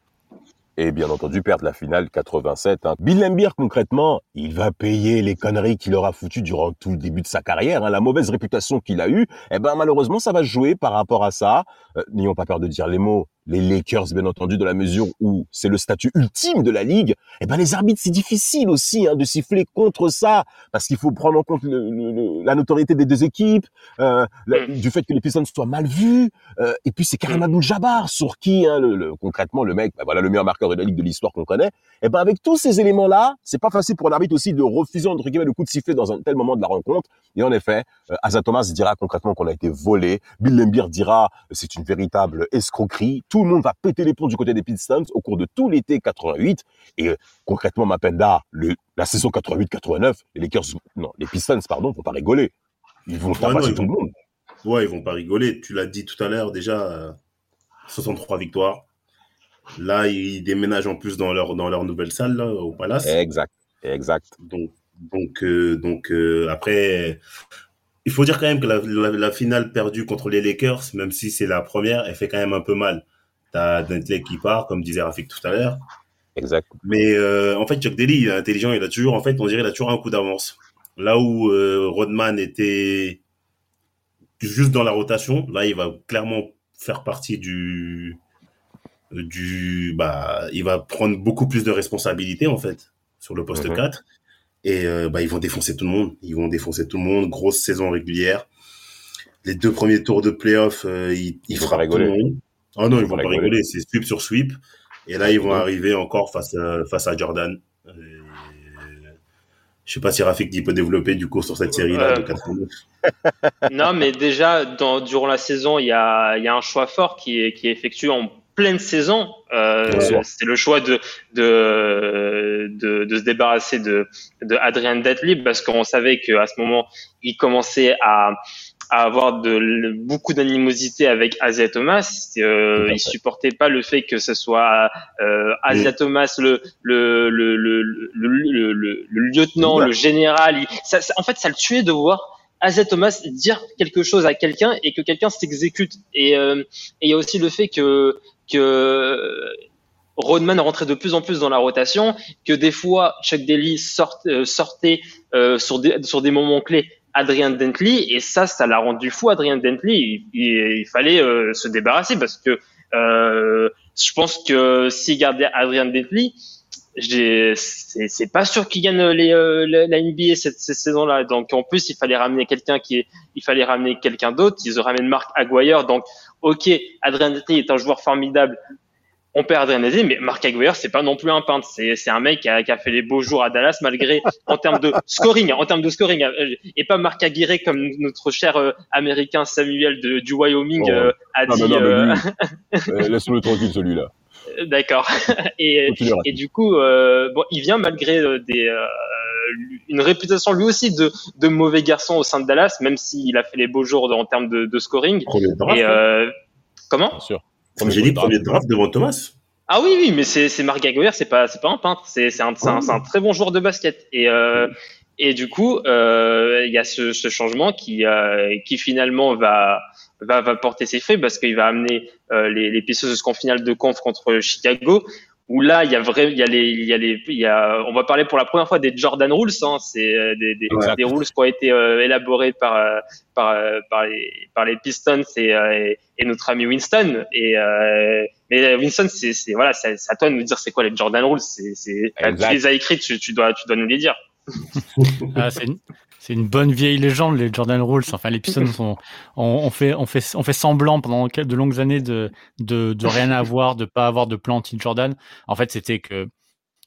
Speaker 2: et bien entendu perdre la finale 87. Hein. Bill Lambier, concrètement, il va payer les conneries qu'il aura foutues durant tout le début de sa carrière, hein. la mauvaise réputation qu'il a eue. Eh ben malheureusement, ça va jouer par rapport à ça. Euh, n'ayons pas peur de dire les mots les Lakers, bien entendu, dans la mesure où c'est le statut ultime de la ligue, eh ben les arbitres, c'est difficile aussi hein, de siffler contre ça, parce qu'il faut prendre en compte le, la notoriété des deux équipes, euh, mm. du fait que les Pistons soient mal vus, euh, et puis c'est Karim mm. Abdul-Jabbar sur qui, hein, le, concrètement, le mec, ben voilà, le meilleur marqueur de la ligue de l'histoire qu'on connaît. Eh ben avec tous ces éléments-là, c'est pas facile pour un arbitre aussi de refuser entre guillemets le coup de sifflet dans un tel moment de la rencontre. Et en effet, euh, Asa Thomas dira concrètement qu'on a été volé. Bill Lembier dira c'est une véritable escroquerie tout le monde va péter les ponts du côté des Pistons au cours de tout l'été 88. Et euh, concrètement, Mapenda, le, la saison 88-89, les Lakers, non, les Pistons, pardon, vont pas rigoler. Ils vont faire passer tout le monde.
Speaker 4: Ouais, ils vont pas rigoler. Tu l'as dit tout à l'heure, déjà, 63 euh, victoires. Là, ils déménagent en plus dans leur, dans leur nouvelle salle, là, au Palace.
Speaker 2: Exact, exact.
Speaker 4: Donc, donc, euh, donc après, il faut dire quand même que la, la, finale perdue contre les Lakers, même si c'est la première, elle fait quand même un peu mal. T'as Dentley qui part, comme disait Rafik tout à l'heure.
Speaker 2: Exact.
Speaker 4: Mais euh, en fait, Chuck Daly, il est intelligent, il a toujours, en fait, on dirait, il a toujours un coup d'avance. Là où euh, Rodman était juste dans la rotation, là, il va clairement faire partie du, du, bah, il va prendre beaucoup plus de responsabilités en fait sur le poste 4 mhm. et euh, bah ils vont défoncer tout le monde. Ils vont défoncer tout le monde. Grosse saison régulière. Les deux premiers tours de playoff, euh, ils, ils frappent tout le monde. Oh non, ils vont pas rigoler. C'est sweep sur sweep. Et là, ils vont arriver encore face à, face à Jordan. Je je sais pas si Rafik peut développer du coup sur cette série-là de 89. [laughs]
Speaker 6: non, mais déjà, dans, durant la saison, il y a, y a, un choix fort qui est, qui est effectué en pleine saison, euh, c'était le choix de de, de, de se débarrasser de, de Adrian Detley parce qu'on savait qu'à ce moment, il commençait à à avoir de beaucoup d'animosité avec Asia Thomas. Euh, il supportait pas le fait que ce soit euh, Asia Thomas le le le le, le, le, lieutenant, le général. ça, en fait, ça le tuait de voir Asia Thomas dire quelque chose à quelqu'un et que quelqu'un s'exécute. Et euh, il y a aussi le fait que que Rodman rentrait de plus en plus dans la rotation, que des fois Chuck Daly euh, sortait euh, sur, des, sur des moments clés Adrian Dentley et ça, ça l'a rendu fou. Adrian Dentley, il, fallait euh, se débarrasser parce que euh, je pense que s'il gardait Adrian Dentley, c'est pas sûr qu'il gagne euh, la, NBA cette, saison-là. Donc en plus, il fallait ramener quelqu'un qui il fallait ramener quelqu'un d'autre. Ils ramené Mark Aguirre. Donc ok, Adrian Dentley est un joueur formidable, on perd Adrien Aziz, mais Marc Aguirre, c'est pas non plus un peintre. C'est, c'est un mec qui a, qui a, fait les beaux jours à Dallas malgré, [laughs] en termes de scoring, en termes de scoring, euh, et pas Marc Aguirre comme notre cher euh, américain Samuel de, du Wyoming oh. euh, a dit.
Speaker 2: Laisse-le tranquille celui-là. [laughs]
Speaker 6: D'accord. [laughs] Et, et, du coup, bon, il vient malgré des, une réputation lui aussi de, de mauvais garçon au sein de Dallas, même s'il a fait les beaux jours en termes de, de scoring. Et, hein. comment?
Speaker 4: Bien sûr. Comme j'ai dit, premier draft devant Thomas.
Speaker 6: Ah oui, oui, mais c'est, Marc Gaguerre, c'est pas, pas un peintre, c'est, un, un, très bon joueur de basket. Et, euh, et du coup, euh, il y a ce, ce changement qui, euh, qui finalement va, va, va porter ses fruits parce qu'il va amener euh, les, les Pistons en finale de conf contre Chicago où là il y a vrai il y a les il y a les il y a on va parler pour la première fois des Jordan Rules hein, c'est euh, des, des, des, rules qui ont été euh, élaborés par euh, par par les par les Pistons et, et, notre ami Winston. Et mais Winston c'est c'est voilà c'est à toi de nous dire c'est quoi les Jordan Rules. C'est c'est tu les as écrits tu, tu dois tu dois nous les dire. [laughs]
Speaker 3: Ah, c'est c'est une bonne vieille légende, les Jordan Rules. Enfin, les Pistons [laughs] sont, on, fait, on fait, on fait semblant pendant de longues années de, de, de rien [laughs] avoir, de pas avoir de plan anti-Jordan. En fait, c'était que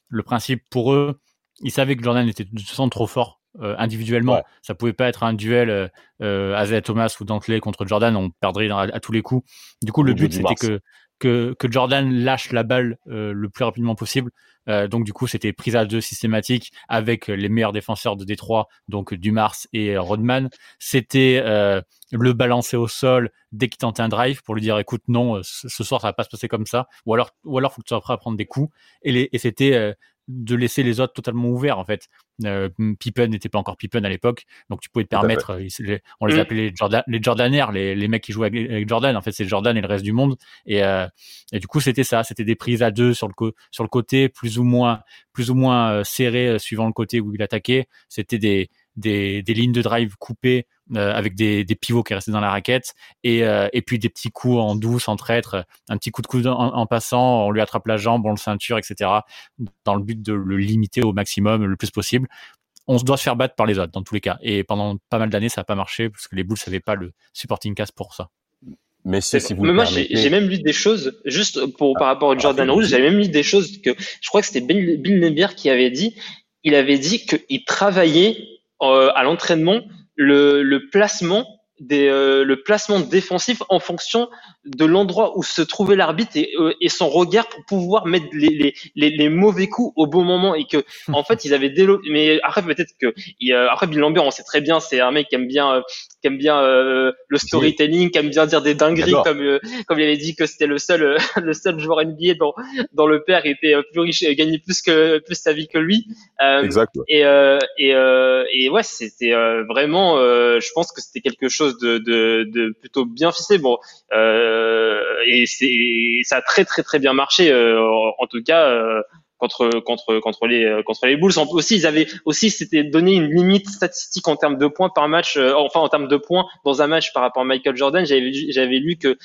Speaker 3: le principe pour eux, ils savaient que Jordan était de toute façon trop fort euh, individuellement. Ça pouvait pas être un duel euh, euh Thomas ou Dantley contre Jordan, on perdrait à, tous les coups. Du coup, le but c'était que, que, que Jordan lâche la balle euh, le plus rapidement possible euh, donc du coup, c'était prise à deux systématique avec les meilleurs défenseurs de Détroit, donc Dumars et Rodman. C'était euh, le balancer au sol dès qu'il tentait un drive pour lui dire écoute non, ce soir ça va pas se passer comme ça, ou alors ou alors faut que tu sois prêt à prendre des coups. Et, et c'était euh, de laisser les autres totalement ouverts en fait. Euh, Pippen n'était pas encore Pippen à l'époque, donc tu pouvais te permettre. Euh, on les mm. appelait les, Jordan, les Jordanaires, les, les mecs qui jouaient avec, Jordan. En fait, c'est Jordan et le reste du monde. Et, euh, et du coup, c'était ça. C'était des prises à deux sur le sur le côté, plus ou moins plus ou moins euh, serrées suivant le côté où il attaquait. C'était des des, des lignes de drive coupées euh, avec des, des, pivots qui restaient dans la raquette et, euh, et puis des petits coups en douce, en traître, un petit coup de coude en, passant, on lui attrape la jambe, on le ceinture, etc. dans le but de le limiter au maximum, le plus possible. On se doit se faire battre par les autres dans tous les cas. Et pendant pas mal d'années, ça n'a pas marché parce que les Bulls n'avaient pas le supporting cast pour ça.
Speaker 6: Mais si vous moi, j'ai même lu des choses, juste pour, par rapport au Jordan Rouge, j'avais même lu des choses que je crois que c'était Bill, Bill qui avait dit. Il avait dit qu'il travaillait à l'entraînement le, le placement des, euh, le placement défensif en fonction de l'endroit où se trouvait l'arbitre et, euh, et, son regard pour pouvoir mettre les, les, les, les, mauvais coups au bon moment et que [laughs] en fait ils avaient développé mais après peut-être que il, après Bill Lambert on sait très bien c'est un mec qui aime bien euh, qui aime bien euh, le storytelling qui aime bien dire des dingueries comme comme il avait dit que c'était le seul [laughs] le seul joueur NBA dont dans le père était plus riche et gagnait plus que plus sa vie que lui.
Speaker 2: Exact
Speaker 6: et et et ouais c'était vraiment je pense que c'était quelque chose de, de, de plutôt bien ficelé bon euh, et c'est ça a très très très bien marché euh, en tout cas euh, contre contre contre les contre les Bulls. Aussi, ils avaient aussi c'était donné une limite statistique en termes de points par match, enfin en termes de points dans un match par rapport à Michael Jordan. J'avais j'avais lu que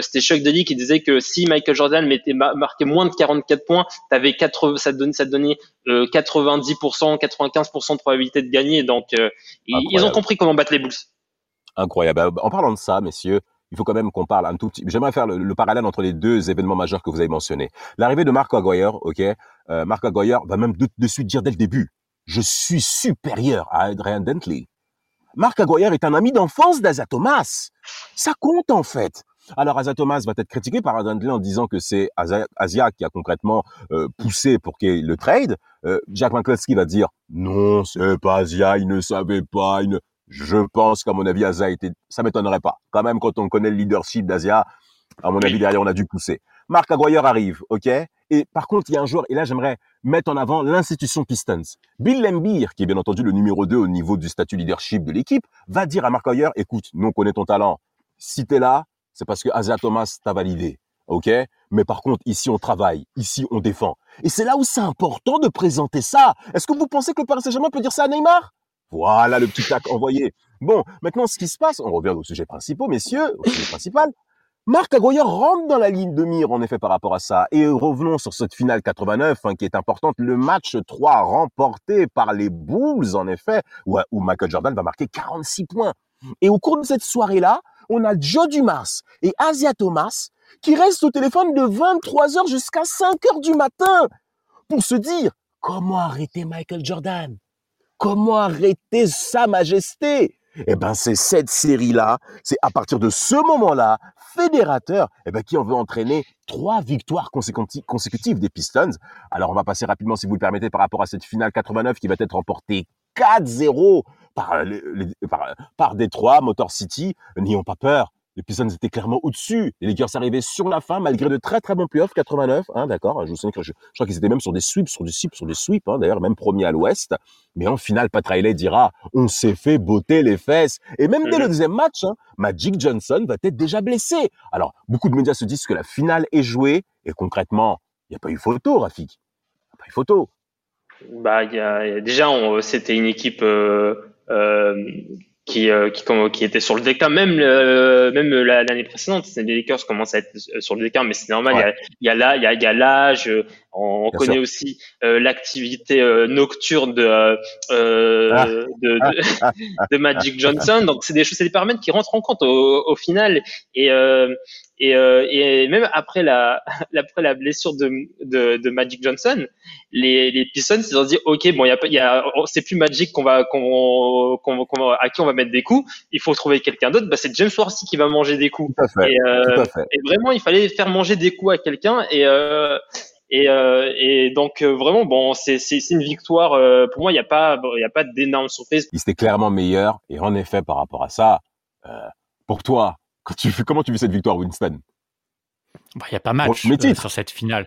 Speaker 6: c'était Chuck Daly qui disait que si Michael Jordan mettait marqué moins de 44 points, t'avais 80 ça donnait ça donnait 90%, 95% de probabilité de gagner. Donc ils ont compris comment battre les Bulls.
Speaker 2: Incroyable. En parlant de ça, messieurs, il faut quand même qu'on parle un tout petit. J'aimerais faire le, parallèle entre les deux événements majeurs que vous avez mentionnés. L'arrivée de Marc Aguirre, ok. Euh, Marc Aguirre va même de, suite dire dès le début, je suis supérieur à Adrian Dentley. Marc Aguirre est un ami d'enfance d'Asa Thomas. Ça compte en fait. Alors Asia Thomas va être critiqué par Adam en disant que c'est Asia, qui a concrètement euh, poussé pour qu'il le trade. Euh, Jack McCluskey va dire non, c'est pas Asia, il ne savait pas. Je pense qu'à mon avis, Asia était, ça m'étonnerait pas. Quand même, quand on connaît le leadership d'Asia, à mon avis, derrière, on a dû pousser. Marc Aguayer arrive, ok? Et par contre, il y a un joueur, et là, j'aimerais mettre en avant l'institution Pistons. Bill Lembeer, qui est bien entendu le numéro 2 au niveau du statut leadership de l'équipe, va dire à Marc Aguayer, écoute, nous, on connaît ton talent. Si t'es là, c'est parce que Asia Thomas t'a validé. OK? Mais par contre, ici, on travaille. Ici, on défend. Et c'est là où c'est important de présenter ça. Est-ce que vous pensez que le Paris Saint-Germain peut dire ça à Neymar? Voilà le petit tac envoyé. Bon, maintenant, ce qui se passe, on revient au sujet principal, messieurs, au sujet principal. Marc Agoyer rentre dans la ligne de mire, en effet, par rapport à ça. Et revenons sur cette finale 89, hein, qui est importante. Le match 3 remporté par les Bulls, en effet, où, où Michael Jordan va marquer 46 points. Et au cours de cette soirée-là, on a Joe Dumas et Asia Thomas qui restent au téléphone de 23h jusqu'à 5h du matin pour se dire comment arrêter Michael Jordan Comment arrêter Sa Majesté? Eh ben, c'est cette série-là, c'est à partir de ce moment-là, fédérateur, eh ben, qui en veut entraîner trois victoires consécutives des Pistons. Alors, on va passer rapidement, si vous le permettez, par rapport à cette finale 89 qui va être remportée 4-0 par, euh, par, par Détroit, Motor City. N'ayons pas peur. Les Pistons étaient clairement au-dessus. Les Lakers arrivaient sur la fin, malgré de très très bons playoffs, 89, hein, d'accord. Je vous souviens que je, crois qu'ils étaient même sur des sweeps, sur des sweeps, sur des sweeps, hein, d'ailleurs, même premier à l'ouest. Mais en finale, Pat Riley dira, on s'est fait botter les fesses. Et même dès le deuxième match, hein, Magic Johnson va être déjà blessé. Alors, beaucoup de médias se disent que la finale est jouée, et concrètement, il n'y a pas eu photo, Rafik. Il n'y a pas eu photo.
Speaker 6: Bah, y a, déjà, c'était une équipe euh, euh, qui, euh, qui, qui était sur le déclin, même même l'année précédente, les Lakers commencent à être sur le déclin, mais c'est normal. Il y a, là, il y a, il y a l'âge. On, connaît aussi l'activité nocturne de, ah. de, de, [laughs] de, Magic Johnson. Donc c'est des choses, c'est des paramètres qui rentrent en compte au, au final. Et et, euh, et même après la, [laughs] après la blessure de, de, de Magic Johnson, les, les Pistons ils ont dit ok bon y a, y a c'est plus Magic qu'on va qu'on, qu'on, à qui on va mettre des coups, il faut trouver quelqu'un d'autre. Bah c'est James Worthy qui va manger des coups.
Speaker 2: Tout à fait,
Speaker 6: et, euh,
Speaker 2: tout à fait.
Speaker 6: et vraiment il fallait faire manger des coups à quelqu'un et euh, et, euh, et donc euh, vraiment bon c'est une victoire euh, pour moi il n'y a pas il y a pas d'énorme surprise.
Speaker 2: Il était clairement meilleur et en effet par rapport à ça pour toi [laughs] tu comment tu vis cette victoire, Winston?
Speaker 3: Bah, Il n'y a pas match euh, sur cette finale.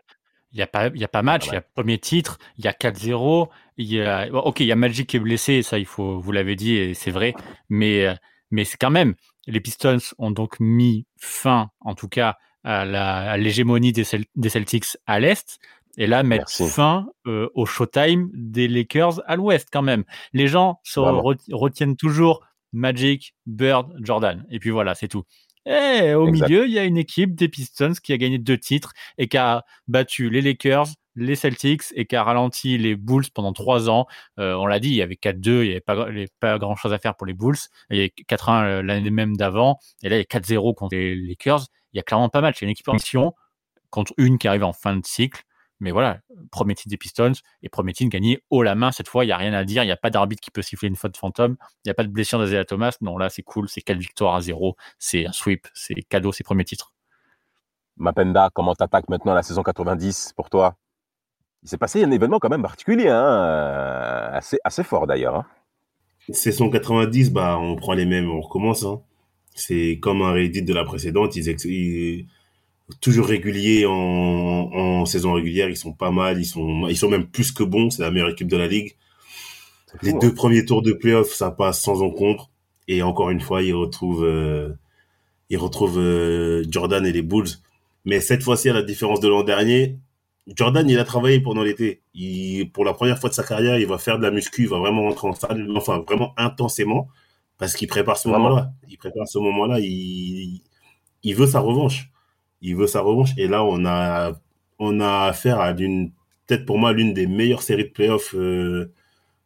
Speaker 3: Il n'y a, pas, y a pas match, il y a premier titre, il y a 4-0. Il y a, ok, il y a Magic qui est blessé, ça, il faut, vous l'avez dit, et c'est vrai. Mais, mais c'est quand même, les Pistons ont donc mis fin, en tout cas, à l'hégémonie des, des, Celtics à l'Est. Et là, mettre fin euh, au showtime des Lakers à l'Ouest, quand même. Les gens se retiennent toujours Magic, Bird, Jordan. Et puis voilà, c'est tout. Et au milieu, il y a une équipe des Pistons qui a gagné deux titres et qui a battu les Lakers, les Celtics et qui a ralenti les Bulls pendant trois ans. Euh, on l'a dit, il y avait 4-2, il n'y avait pas, pas grand chose à faire pour les Bulls. Il y avait 4-1 euh, l'année même d'avant. Et là, il y a 4-0 contre les Lakers. Il y a clairement pas mal. C'est une équipe en mission contre une qui arrive en fin de cycle. Mais voilà, premier titre des Pistons et premier titre gagné haut la main. Cette fois, il n'y a rien à dire. Il n'y a pas d'arbitre qui peut siffler une faute fantôme. Il n'y a pas de blessure d'Azela Thomas. Non, là, c'est cool. C'est quatre victoires à zéro. C'est un sweep. C'est cadeau, c'est premier titre.
Speaker 2: Mapenda, comment t'attaques maintenant la saison 90 pour toi? Il s'est passé un événement quand même particulier, hein euh, assez, assez fort d'ailleurs. Hein
Speaker 4: saison 90, bah, on prend les mêmes, on recommence. Hein. C'est comme un Reddit de la précédente. Ils, ils, toujours réguliers en, en, saison régulière. Ils sont pas mal. Ils sont, ils sont même plus que bons. C'est la meilleure équipe de la ligue. Les deux premiers tours de playoff, ça passe sans encombre. Et encore une fois, ils retrouvent, euh, ils retrouvent euh, Jordan et les Bulls. Mais cette fois-ci, à la différence de l'an dernier, Jordan, il a travaillé pendant l'été. Il, pour la première fois de sa carrière, il va faire de la muscu, il va vraiment rentrer en salle, enfin vraiment intensément, parce qu'il prépare ce moment-là. Il prépare ce moment-là. Il, il veut sa revanche il veut sa revanche. Et là, on a, on a affaire à d'une, peut-être pour moi, l'une des meilleures séries de playoffs euh,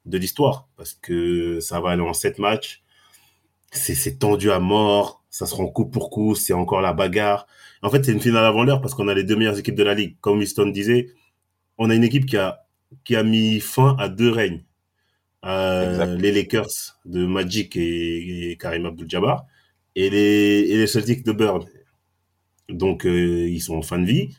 Speaker 4: de l'histoire. Parce que ça va aller en sept matchs. C'est tendu à mort. Ça se rend coup pour coup. C'est encore la bagarre. En fait, c'est une finale avant l'heure parce qu'on a les deux meilleures équipes de la ligue. Comme Winston disait, on a une équipe qui a, qui a mis fin à deux règnes. Euh, les Lakers de Magic et, Karim Abdul-Jabbar et les, et les Celtics de Bird Donc, euh, ils sont en fin de vie.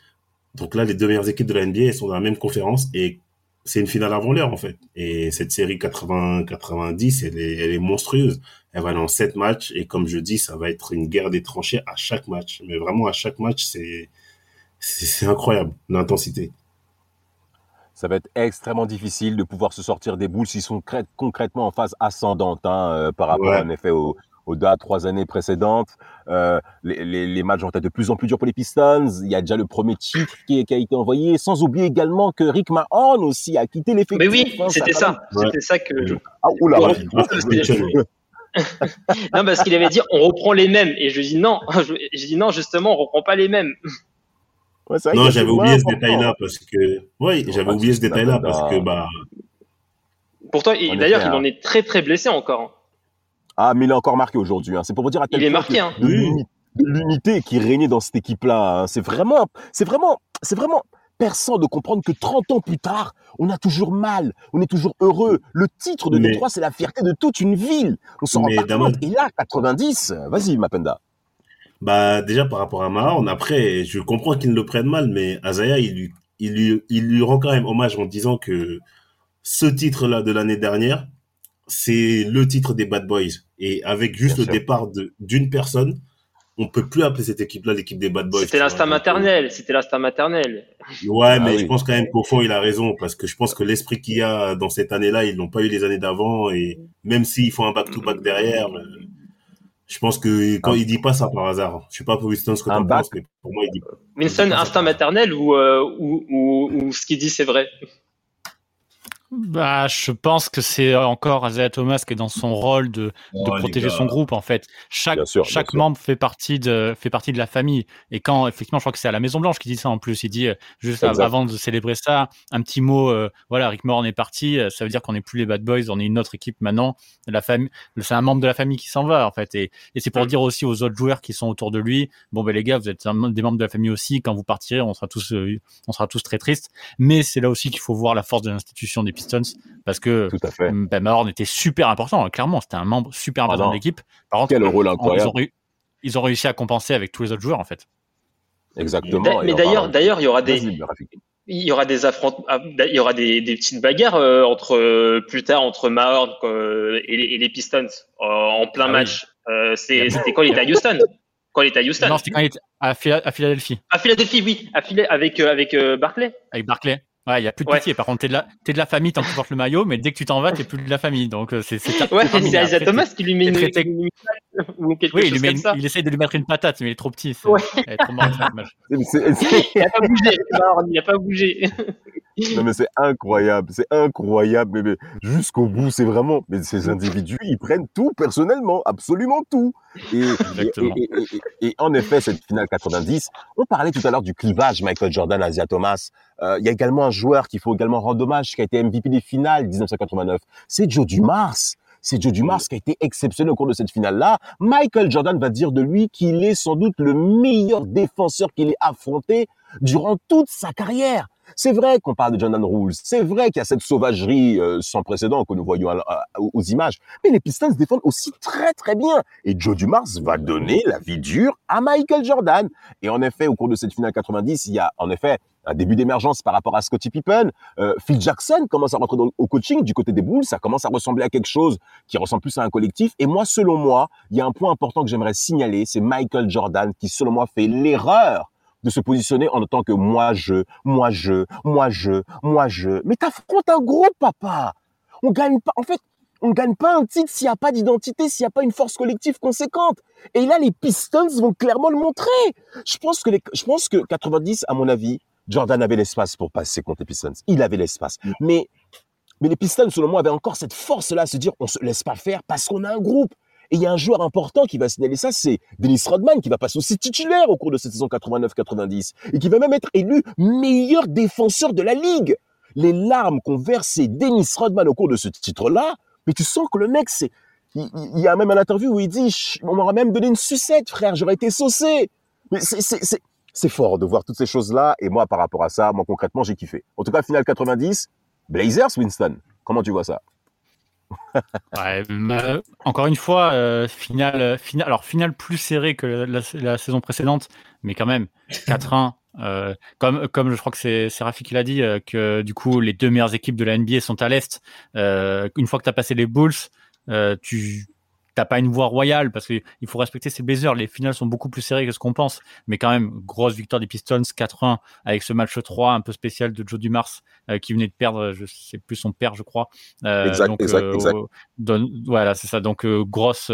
Speaker 4: Donc là, les deux meilleures équipes de la NBA elles sont dans la même conférence et c'est une finale avant l'heure en fait. Et cette série 80-90, elle est, elle est monstrueuse. Elle va aller en sept matchs et comme je dis, ça va être une guerre des tranchées à chaque match. Mais vraiment à chaque match, c'est incroyable l'intensité.
Speaker 2: Ça va être extrêmement difficile de pouvoir se sortir des boules s'ils sont concrètement en phase ascendante hein, euh, par rapport en effet au, aux deux trois années précédentes. Euh, les, les, les, matchs vont être de plus en plus durs pour les Pistons. Il y a déjà le premier titre qui, qui a été envoyé, sans oublier également que Rick Mahorn aussi a quitté l'effectif.
Speaker 6: Mais oui, hein, c'était ça. C'était ça que.
Speaker 2: Ah, oula, [laughs]
Speaker 6: non, parce qu'il avait dit on reprend les mêmes. Et je dis non. [laughs] Je, dis non, justement, on reprend pas les mêmes.
Speaker 4: Ouais, non, j'avais oublié ce détail-là parce que. Oui, j'avais oublié ce détail-là parce que. bah.
Speaker 6: Pourtant, d'ailleurs, il en est très très blessé encore. Hein.
Speaker 2: Ah, mais il est encore marqué aujourd'hui. Hein. C'est pour vous dire à quel
Speaker 6: il est marqué, hein.
Speaker 2: de l'unité qui régnait dans cette équipe-là. Hein. C'est vraiment, c'est vraiment, c'est vraiment perçant de comprendre que 30 ans plus tard, on a toujours mal, on est toujours heureux. Le titre de Détroit, c'est la fierté de toute une ville. On s'en rend pas compte. Et là, 90, vas-y, Mapenda.
Speaker 4: Bah, déjà, par rapport à Mahorn, après, je comprends qu'il ne le prenne mal, mais Azaya, il lui, il lui, il lui rend quand même hommage en disant que ce titre-là de l'année dernière, c'est le titre des Bad Boys. Et avec juste le départ d'une personne, on peut plus appeler cette équipe-là l'équipe des Bad Boys.
Speaker 6: C'était l'instinct maternel. C'était l'instinct maternel.
Speaker 4: Ouais, mais ah je pense quand même qu'au fond, il a raison parce que je pense que l'esprit qu'il y a dans cette année-là, ils l'ont pas eu les années d'avant et même s'ils font un back-to-back derrière, euh, je pense que quand il dit pas ça par hasard, je sais pas pour Winston ce que tu penses, mais pour moi, il dit.
Speaker 6: Winston, instinct maternel ou, euh, ou, ou, ou ce qu'il dit, c'est vrai?
Speaker 3: Bah, je pense que c'est encore Isaiah Thomas qui est dans son rôle de, de protéger son groupe en fait. Chaque chaque membre fait partie de fait partie de la famille. Et quand effectivement, je crois que c'est à la Maison Blanche qui dit ça en plus. Il dit euh, juste avant de célébrer ça, un petit mot. Euh, voilà, Rick Moore est parti. Euh, ça veut dire qu'on n'est plus les Bad Boys, on est une autre équipe maintenant. La famille, c'est un membre de la famille qui s'en va en fait. Et, et c'est pour dire aussi aux autres joueurs qui sont autour de lui, bon ben les gars, vous êtes des membres de la famille aussi. Quand vous partirez, on sera tous on sera tous très tristes. Mais c'est là aussi qu'il faut voir la force de l'institution des Pistons parce que
Speaker 2: Tout à fait.
Speaker 3: Ben Mahorn était super important. Clairement, c'était un membre super important de l'équipe.
Speaker 2: Par contre, quel rôle incroyable.
Speaker 3: Ils ont, ils ont, réussi à compenser avec tous les autres joueurs en fait.
Speaker 2: Exactement.
Speaker 6: Mais d'ailleurs, d'ailleurs, il y aura des il y aura des affrontements, ah, il y aura des, des petites bagarres euh, entre euh, plus tard entre Mahorn euh, et, les, et, les, Pistons en plein ah match. C'était quand il était à Houston. Quand il était à Houston.
Speaker 3: Non, c'était quand il était à, Philadelphie.
Speaker 6: À Philadelphie, oui, à avec avec Barclay.
Speaker 3: Avec Barclay. Ouais, il y a plus de pitié. Par contre, t'es de la, es de la famille tant que tu portes le maillot, mais dès que tu t'en vas, t'es plus de la famille. Donc euh, c'est.
Speaker 6: Ouais, c'est Isaiah Thomas qui lui met une,
Speaker 3: traité... ou quelque oui, chose il, met comme ça. il essaye de lui mettre une patate, mais il est trop petit. Ouais. Il est trop marrant, [laughs]
Speaker 6: il a pas bougé. Il a pas bougé. [laughs]
Speaker 2: Non mais c'est incroyable, c'est incroyable, mais, jusqu'au bout, c'est vraiment, mais ces individus, ils prennent tout personnellement, absolument tout. Et, et, en effet, cette finale 90, on parlait tout à l'heure du clivage Michael Jordan, Asia Thomas. Euh, il y a également un joueur qu'il faut également rendre hommage, qui a été MVP des finales 1989, c'est Joe Dumars. C'est Joe Dumars qui a été exceptionnel au cours de cette finale-là. Michael Jordan va dire de lui qu'il est sans doute le meilleur défenseur qu'il ait affronté durant toute sa carrière. C'est vrai qu'on parle de Jordan Rules, c'est vrai qu'il y a cette sauvagerie euh, sans précédent que nous voyons aux images, mais les Pistons défendent aussi très très bien. Et Joe Dumars va donner la vie dure à Michael Jordan. Et en effet, au cours de cette finale 90, il y a en effet un début d'émergence par rapport à Scottie Pippen. Euh, Phil Jackson commence à rentrer au coaching du côté des Bulls. Ça commence à ressembler à quelque chose qui ressemble plus à un collectif. Et moi, selon moi, il y a un point important que j'aimerais signaler, c'est Michael Jordan qui, selon moi, fait l'erreur de se positionner en tant que moi je, moi je, moi je, moi je. Mais t'affrontes un groupe, papa. On gagne pas. En fait, on gagne pas un titre s'il n'y a pas d'identité, s'il n'y a pas une force collective conséquente. Et là, les Pistons vont clairement le montrer. Je pense que les, je pense que 90, à mon avis, Jordan avait l'espace pour passer contre les Pistons. Il avait l'espace. Mm. Mais, mais les Pistons, selon moi, avaient encore cette force-là à se dire, on se laisse pas faire parce qu'on a un groupe. Et il y a un joueur important qui va signaler ça, c'est Dennis Rodman, qui va passer aussi titulaire au cours de cette saison 89-90, et qui va même être élu meilleur défenseur de la Ligue. Les larmes qu'ont versé Dennis Rodman au cours de ce titre-là, mais tu sens que le mec. Il, y a même un interview où il dit, on m'aurait même donné une sucette, frère, j'aurais été saucé. Mais c'est fort de voir toutes ces choses-là, et moi, par rapport à ça, moi, concrètement, j'ai kiffé. En tout cas, finale 90, Blazers, Winston, comment tu vois ça?
Speaker 3: Ouais, encore une fois, euh, finale, finale, alors plus serrée que la, saison précédente, mais quand même 4-1. Euh, comme, comme je crois que c'est Rafi qui l'a dit, euh, que du coup les deux meilleures équipes de la NBA sont à l'est. une fois que tu as passé les Bulls, tu t'as pas une voie royale parce qu'il faut respecter ces Blazers. Les finales sont beaucoup plus serrées que ce qu'on pense, mais quand même grosse victoire des Pistons 4-1 avec ce match 3 un peu spécial de Joe Dumars euh, qui venait de perdre, je sais plus son père, je crois.
Speaker 2: Euh, exact, donc, exact,
Speaker 3: euh, voilà, c'est ça. Donc grosse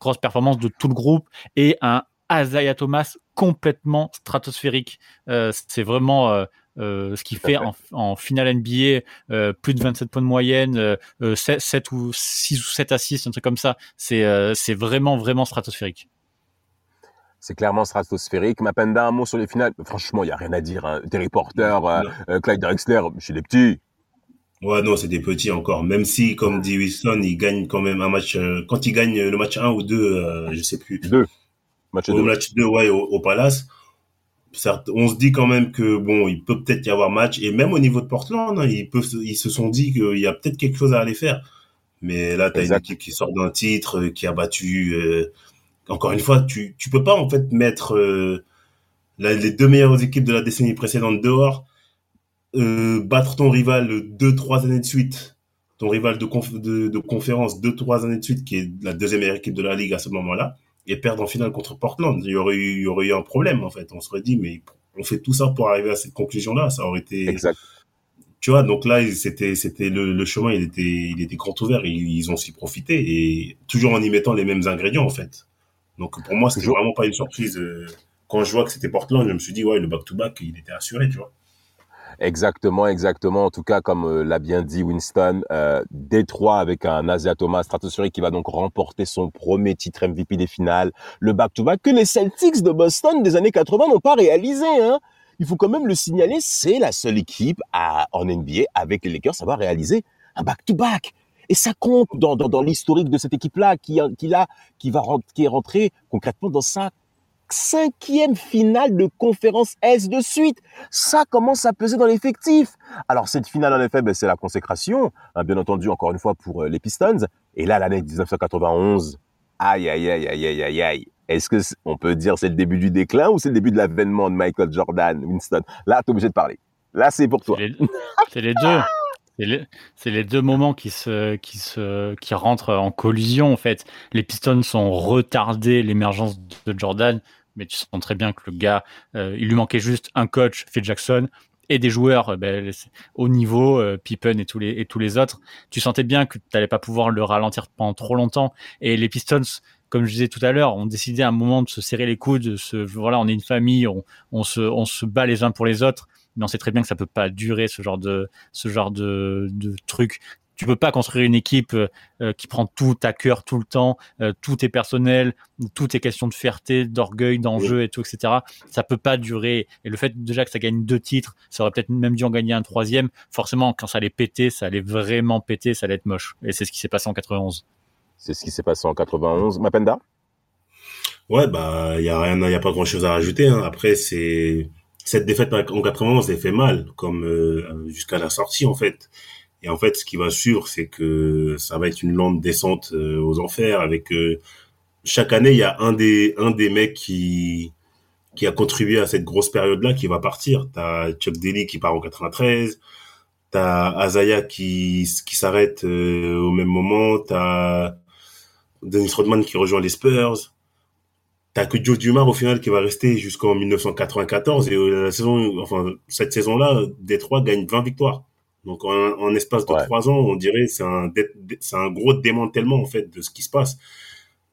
Speaker 3: grosse performance de tout le groupe et un Isaiah Thomas complètement stratosphérique. c'est vraiment euh, ce qui fait en, finale NBA euh, plus de 27 points de moyenne, 7, euh, ou 6 ou 7 assists, un truc comme ça. C'est c'est vraiment, vraiment stratosphérique.
Speaker 2: C'est clairement stratosphérique. Mapenda, un mot sur les finales. Franchement, il n'y a rien à dire. Hein. Terry Porter, Clyde Drexler, chez les petits.
Speaker 4: Ouais, non, c'est des petits encore. Même si, comme dit Wilson, il gagne quand même un match. quand il gagne le match 1 ou 2, je sais plus.
Speaker 2: 2. Match 2.
Speaker 4: match 2, ouais, au Palace on se dit quand même que bon, il peut peut-être y avoir match et même au niveau de Portland, hein, ils peuvent, ils se sont dit qu'il y a peut-être quelque chose à aller faire. Mais là, tu as une équipe qui sort d'un titre, euh, qui a battu. Euh, encore une fois, tu tu peux pas en fait mettre euh, les deux meilleures équipes de la décennie précédente dehors, battre ton rival deux trois années de suite, ton rival de, de, de conférence deux trois années de suite, qui est la deuxième meilleure équipe de la ligue à ce moment-là et perdre en finale contre Portland. Il y aurait eu, il y aurait eu un problème, en fait. On se serait dit, mais on fait tout ça pour arriver à cette conclusion-là. Ça aurait été.
Speaker 2: Exact.
Speaker 4: Tu vois, donc là, c'était, c'était le, le, chemin, il était, il était grand ouvert. Ils, ils ont s'y profité et toujours en y mettant les mêmes ingrédients, en fait. Donc pour moi, c'était vraiment pas une surprise. Euh, quand je vois que c'était Portland, je me suis dit, ouais, le back-to-back, il était assuré, tu vois.
Speaker 2: Exactement, exactement. En tout cas, comme euh, l'a bien dit Winston, euh, Détroit avec un Asia Thomas stratosphérique qui va donc remporter son premier titre MVP des finales, le back-to-back que les Celtics de Boston des années 80 n'ont pas réalisé. Hein. Il faut quand même le signaler, c'est la seule équipe à, en NBA avec les Lakers à avoir réalisé un back-to-back. Et ça compte dans, dans, dans l'historique de cette équipe-là qui, qui, qui, va, qui est rentrée concrètement dans sa cinquième finale de conférence S de suite. Ça commence à peser dans l'effectif. Alors cette finale, en effet, ben, c'est la consécration, hein, bien entendu, encore une fois, pour euh, les Pistons. Et là, l'année 1991, aïe, aïe, aïe, aïe, aïe, aïe, aïe. Est-ce que on peut dire c'est le début du déclin ou c'est le début de l'avènement de Michael Jordan, Winston? Là, tu es obligé de parler. Là, c'est pour toi.
Speaker 3: C'est les, deux. C'est les, deux moments qui se, qui se, qui rentrent en collision en fait. Les Pistons sont retardés l'émergence de Jordan mais tu sens très bien que le gars, euh, il lui manquait juste un coach, Phil Jackson, et des joueurs euh, ben, au niveau, euh, Pippen et tous les et tous les autres. Tu sentais bien que tu n'allais pas pouvoir le ralentir pendant trop longtemps. Et les Pistons, comme je disais tout à l'heure, ont décidé à un moment de se serrer les coudes. De se, voilà, on est une famille, on, on se on se bat les uns pour les autres. Mais on sait très bien que ça peut pas durer ce genre de ce genre de, de truc tu peux pas construire une équipe euh, euh, qui prend tout à cœur tout le temps, euh, tout est personnel, tout est question de fierté, d'orgueil, d'enjeu et tout, etc. Ça peut pas durer. Et le fait déjà que ça gagne deux titres, ça aurait peut-être même dû en gagner un troisième. Forcément, quand ça allait péter, ça allait vraiment péter, ça allait être moche. Et c'est ce qui s'est passé en 91.
Speaker 2: C'est ce qui s'est passé en 91. Mapenda?
Speaker 4: Ouais, bah, il y a rien, il y a pas grand chose à rajouter. Hein. Après, c'est cette défaite en 91, elle fait mal, comme jusqu'à la sortie en fait. Et en fait, ce qui va suivre, c'est que ça va être une lente descente euh, aux enfers. Avec euh, chaque année, il y a un des un des mecs qui qui a contribué à cette grosse période-là qui va partir. T'as Chuck Daly qui part en 93. T'as Azaya qui qui s'arrête euh, au même moment. T'as Dennis Rodman qui rejoint les Spurs. T'as que Joe Dumars au final qui va rester jusqu'en 1994 et la saison, enfin cette saison-là, Détroit gagne 20 victoires. Donc en, espace de trois ans, on dirait c'est un c'est un gros démantèlement en fait de ce qui se passe.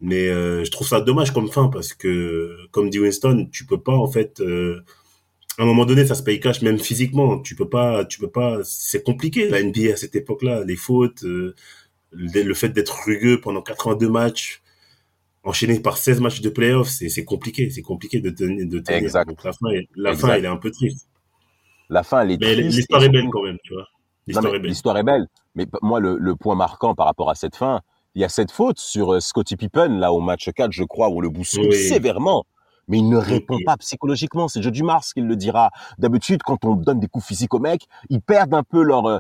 Speaker 4: Mais euh, je trouve ça dommage comme fin parce que comme dit Winston, tu peux pas en fait euh, à un moment donné ça se paye cash même physiquement. Tu peux pas tu peux pas c'est compliqué la NBA à cette époque-là, les fautes, euh, le, fait d'être rugueux pendant 82 matchs enchaîné par 16 matchs de playoffs, c'est c'est compliqué, c'est compliqué de tenir de tenir.
Speaker 2: Exact.
Speaker 4: Donc la fin la fin elle est un peu triste.
Speaker 2: La fin elle est
Speaker 4: Mais l'histoire est belle quand même, tu vois.
Speaker 2: L'histoire est, belle. Mais moi, le, point marquant par rapport à cette fin, il y a cette faute sur euh, Scotty Pippen, là, au match 4, je crois, où on le bouscule sévèrement. mais il ne répond pas psychologiquement. C'est Joe Dumars qui le dira. D'habitude, quand on donne des coups physiques aux mecs, ils perdent un peu leur, euh,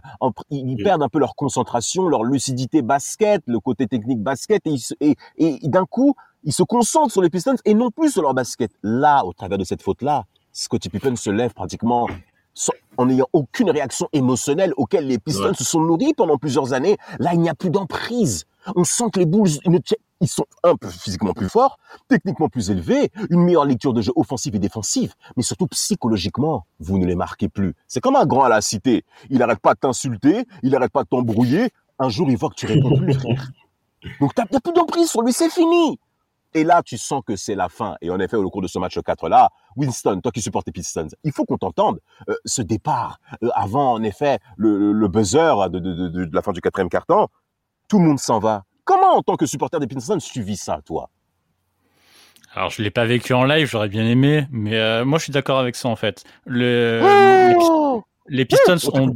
Speaker 2: ils perdent un peu leur concentration, leur lucidité basket, le côté technique basket, et, et, d'un coup, ils se concentrent sur les Pistons et non plus sur leur basket. Là, au travers de cette faute-là, Scottie Pippen se lève pratiquement en n'ayant aucune réaction émotionnelle auquel les Pistons se sont nourris pendant plusieurs années. Là, il n'y a plus d'emprise. On sent que les Bulls, ils sont un peu physiquement plus forts, techniquement plus élevés, une meilleure lecture de jeu offensive et défensive, mais surtout psychologiquement, vous ne les marquez plus. C'est comme un grand à la cité. Il n'arrête pas de t'insulter, il n'arrête pas de t'embrouiller. Un jour, il voit que tu réponds plus, frère. [laughs] Donc, a plus d'emprise sur lui, c'est fini. Et là, tu sens que c'est la fin. Et en effet, au cours de ce match 4-là, Winston, toi qui supportes les Pistons, il faut qu'on t'entende. Euh, ce départ, euh, avant, en effet, le, buzzer de, de, la fin du quatrième quart-temps, tout le monde s'en va. Comment, en tant que supporter des Pistons, tu vis ça, toi?
Speaker 3: Alors je l'ai pas vécu en live, j'aurais bien aimé, mais euh, moi je suis d'accord avec ça en fait. Le,
Speaker 2: oh
Speaker 3: les, Pistons ont,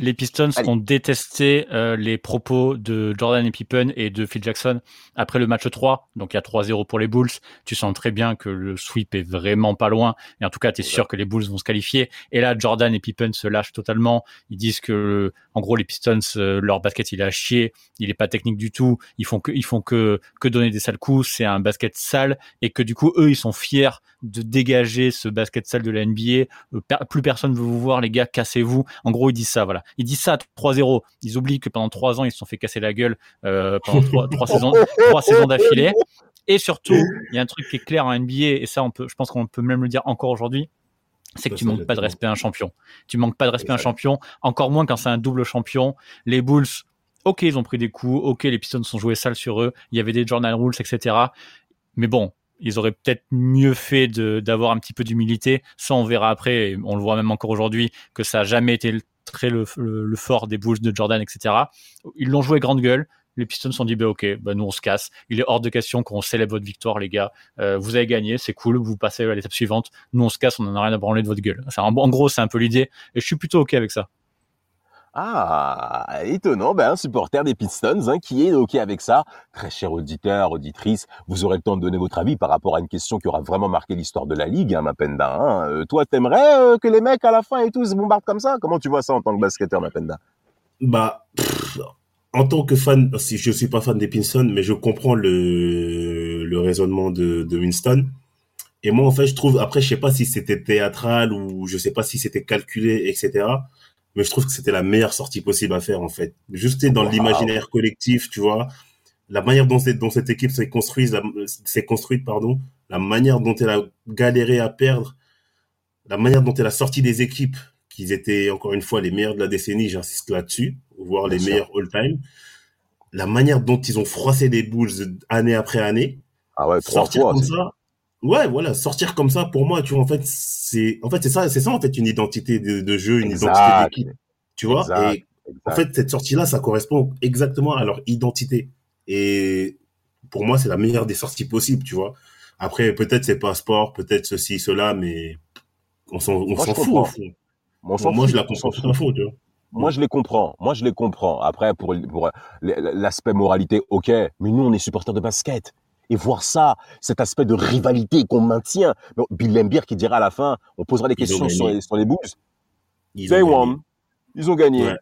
Speaker 3: les Pistons ont détesté euh, les propos de Jordan et Pippen et de Phil Jackson après le match 3. Donc il y a 3-0 pour les Bulls. Tu sens très bien que le sweep est vraiment pas loin. Et en tout cas, tu es sûr que les Bulls vont se qualifier. Et là, Jordan et Pippen se lâchent totalement. Ils disent que, en gros, les Pistons, euh, leur basket, il est à chier. Il est pas technique du tout. Ils font que, ils font que, que donner des sales coups. C'est un basket sale. Et que du coup, eux, ils sont fiers de dégager ce basket sale de la NBA. Euh, plus personne veut vous voir, les gars, cassez-vous. En gros, ils disent ça, voilà. Ils disent ça 3-0. Ils oublient que pendant 3 ans, ils se sont fait casser la gueule euh, pendant 3, saisons, saisons d'affilée. Et surtout, il y a un truc qui est clair en NBA, et ça, on peut, je pense qu'on peut même le dire encore aujourd'hui, c'est que tu manques pas de respect à un champion. Tu manques pas de respect à un champion, encore moins quand c'est un double champion. Les Bulls, ok, ils ont pris des coups, ok, les Pistons sont joués sales sur eux, il y avait des Jordan Rules, etc. Mais bon, ils auraient peut-être mieux fait d'avoir un petit peu d'humilité. Ça, on verra après, et on le voit même encore aujourd'hui, que ça a jamais été très le, fort des Bulls de Jordan, etc. Ils l'ont joué grande gueule. Les Pistons se sont dit, bah, ok, bah, nous on se casse. Il est hors de question qu'on célèbre votre victoire, les gars. Euh, vous avez gagné, c'est cool, vous passez à l'étape suivante. Nous on se casse, on en a rien à branler de votre gueule. en gros, c'est un peu l'idée. Et je suis plutôt ok avec ça.
Speaker 2: Ah, étonnant, ben, un supporter des Pistons hein, qui est OK avec ça. Très cher auditeur, auditrice, vous aurez le temps de donner votre avis par rapport à une question qui aura vraiment marqué l'histoire de la Ligue, hein, Mapenda. Hein. Euh, toi, t'aimerais euh, que les mecs à la fin et tout se bombardent comme ça? Comment tu vois ça en tant que basketteur, Mapenda
Speaker 4: Bah, en tant que fan, si je suis pas fan des Pistons, mais je comprends le, le raisonnement de, de Winston. Et moi, en fait, je trouve, après, je sais pas si c'était théâtral ou je sais pas si c'était calculé, etc mais je trouve que c'était la meilleure sortie possible à faire en fait. Juste dans l'imaginaire collectif, tu vois, la manière dont, dont cette équipe s'est construite, s'est construite, pardon, la manière dont elle a galéré à perdre, la manière dont elle a sorti des équipes qui étaient encore une fois les meilleures de la décennie, j'insiste là-dessus, voire les meilleurs all-time, la manière dont ils ont froissé des Bulls année après année,
Speaker 2: ah ouais,
Speaker 4: sortir comme ça, Ouais, voilà, sortir comme ça, pour moi, tu vois, en fait, c'est, en fait, c'est ça, c'est ça, en fait, une identité de, jeu, une identité d'équipe. Tu vois, et en fait, cette sortie-là, ça correspond exactement à leur identité. Et pour moi, c'est la meilleure des sorties possibles, tu vois. Après, peut-être c'est pas sport, peut-être ceci, cela, mais on s'en, fout, au fond. Moi, je la comprends tout à fait, tu vois.
Speaker 2: Moi, je les comprends. Moi, je les comprends. Après, pour, pour l'aspect moralité, ok. Mais nous, on est supporters de basket et voir ça, cet aspect de rivalité qu'on maintient. Bill Lembier qui dira à la fin, on posera des questions sur les, sur les Bulls. Ils, ont gagné. Ils ont gagné.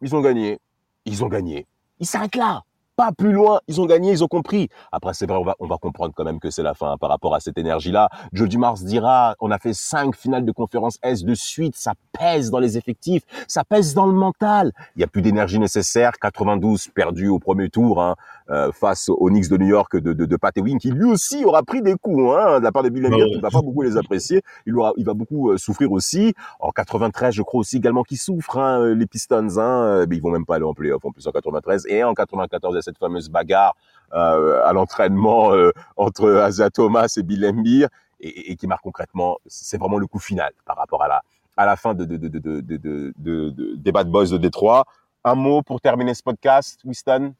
Speaker 2: Ils ont gagné. Ils ont gagné. Ils s'arrêtent là pas plus loin. Ils ont gagné, ils ont compris. Après, c'est vrai, on va, on va comprendre quand même que c'est la fin par rapport à cette énergie-là. Joe Dumars dira, on a fait cinq finales de conférence S de suite. Ça pèse dans les effectifs. Ça pèse dans le mental. Il y a plus d'énergie nécessaire. 92 perdu au premier tour hein, euh, face aux Knicks de New York de, de, de Pat Ewing, qui lui aussi aura pris des coups hein, de la part de Bill Laimbeer, qui va pas beaucoup les apprécier. Il, aura, il va beaucoup euh, souffrir aussi. En 93, je crois aussi également qu'il souffre, hein, les Pistons. Hein, mais ils vont même pas aller en playoff en plus en 93. Et en 94, cette fameuse bagarre euh, à l'entraînement euh, entre Asa Thomas et Bill Embiid et, qui marque concrètement, c'est vraiment le coup final par rapport à la, à la fin de, de, de, de, des Bad Boys de Détroit. Un mot pour terminer ce podcast, Winston?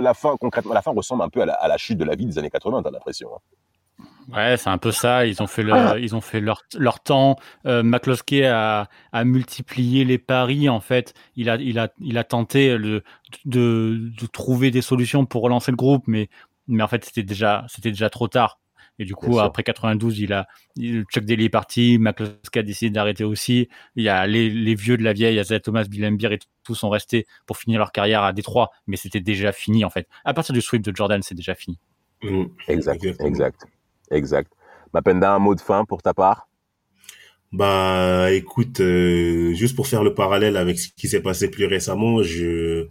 Speaker 2: La fin, concrètement, la fin ressemble un peu à la, à la chute de la vie des années 80, t'as l'impression. Hein?
Speaker 3: Ouais, c'est un peu ça. Ils ont fait leur, ils ont fait leur, leur temps. Euh, McCloskey a, a multiplié les paris. En fait, il a, il a, il a tenté de, de trouver des solutions pour relancer le groupe, mais, mais en fait, c'était déjà, c'était déjà trop tard. Et du coup, après 92, il a Chuck Daly est parti, McCluskey a décidé d'arrêter aussi. Il y a les, les, vieux de la vieille, Isaiah Thomas, Bill Embiid et tous sont restés pour finir leur carrière à Détroit, mais c'était déjà fini en fait. À partir du sweep de Jordan, c'est déjà fini.
Speaker 2: Mmh. Exact, exact, exact. Mapenda, un mot de fin pour ta part?
Speaker 4: Bah, écoute, euh, juste pour faire le parallèle avec ce qui s'est passé plus récemment, je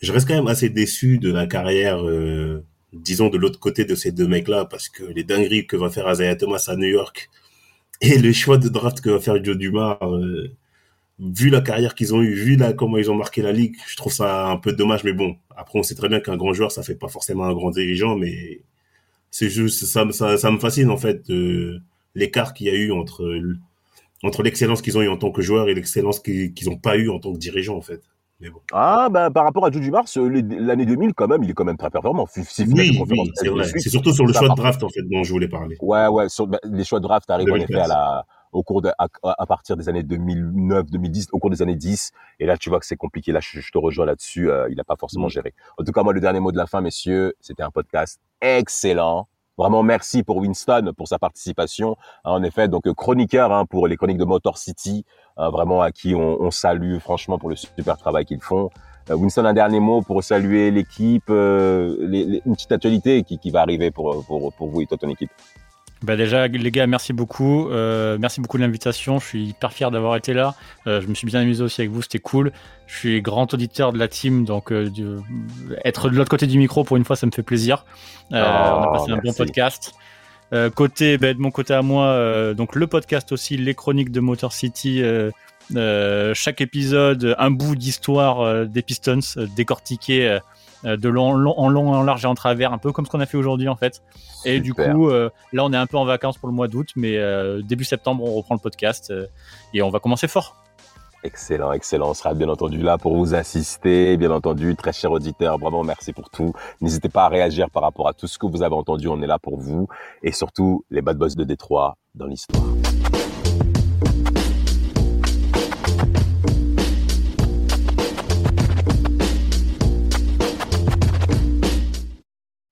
Speaker 4: je reste quand même assez déçu de la carrière, euh, disons, de l'autre côté de ces deux mecs-là, parce que les dingueries que va faire Isaiah Thomas à New York [laughs] et le choix de draft que va faire Joe Dumars, euh, vu la carrière qu'ils ont eu, vu là comment ils ont marqué la ligue, je trouve ça un peu dommage. Mais bon, après, on sait très bien qu'un grand joueur, ça fait pas forcément un grand dirigeant, mais c'est juste, ça, ça, ça me fascine, en fait, euh, l'écart qu'il y a eu entre, entre l'excellence qu'ils ont eu en tant que joueur et l'excellence qu'ils n'ont pas eu en tant que dirigeant, en fait.
Speaker 2: Ah, bah, par rapport à Juju Mars, euh, l'année 2000, quand même, il est quand même très performant.
Speaker 4: oui, c'est surtout sur le choix de draft, en fait, dont je voulais parler.
Speaker 2: Ouais, ouais, sur, bah, les choix de draft arrivent en effet à la, au cours de, à, partir des années 2009, 2010, au cours des années 10. Et là, tu vois que c'est compliqué. Là, je, te rejoins là-dessus. Euh, il n'a pas forcément mm. géré. En tout cas, moi, le dernier mot de la fin, messieurs, c'était un podcast excellent. Vraiment merci pour Winston pour sa participation. En effet, donc chroniqueur hein, pour les chroniques de Motor City, hein, vraiment à qui on, on, salue franchement pour le super travail qu'ils font. Euh, Winston, un dernier mot pour saluer l'équipe, euh, une petite actualité qui, qui va arriver pour, pour, pour vous et toi, ton équipe.
Speaker 3: Bah déjà, les gars, merci beaucoup. Euh, merci beaucoup de l'invitation. Je suis hyper fier d'avoir été là. Euh, je me suis bien amusé aussi avec vous, c'était cool. Je suis grand auditeur de la team, donc euh, être de l'autre côté du micro pour une fois, ça me fait plaisir. on a passé un bon podcast. côté, bah, de mon côté à moi, donc le podcast aussi, les chroniques de Motor City. chaque épisode, un bout d'histoire des Pistons décortiqué de long, en long, en large et en travers, un peu comme ce qu'on a fait aujourd'hui en fait. Et du coup, euh, là, on est un peu en vacances pour le mois d'août, mais euh, début septembre, on reprend le podcast et on va commencer fort.
Speaker 2: Excellent, excellent. On sera bien entendu là pour vous assister, bien entendu. Très cher auditeur, vraiment merci pour tout. N'hésitez pas à réagir par rapport à tout ce que vous avez entendu. On est là pour vous. Et surtout, les bad boys de Détroit dans l'histoire.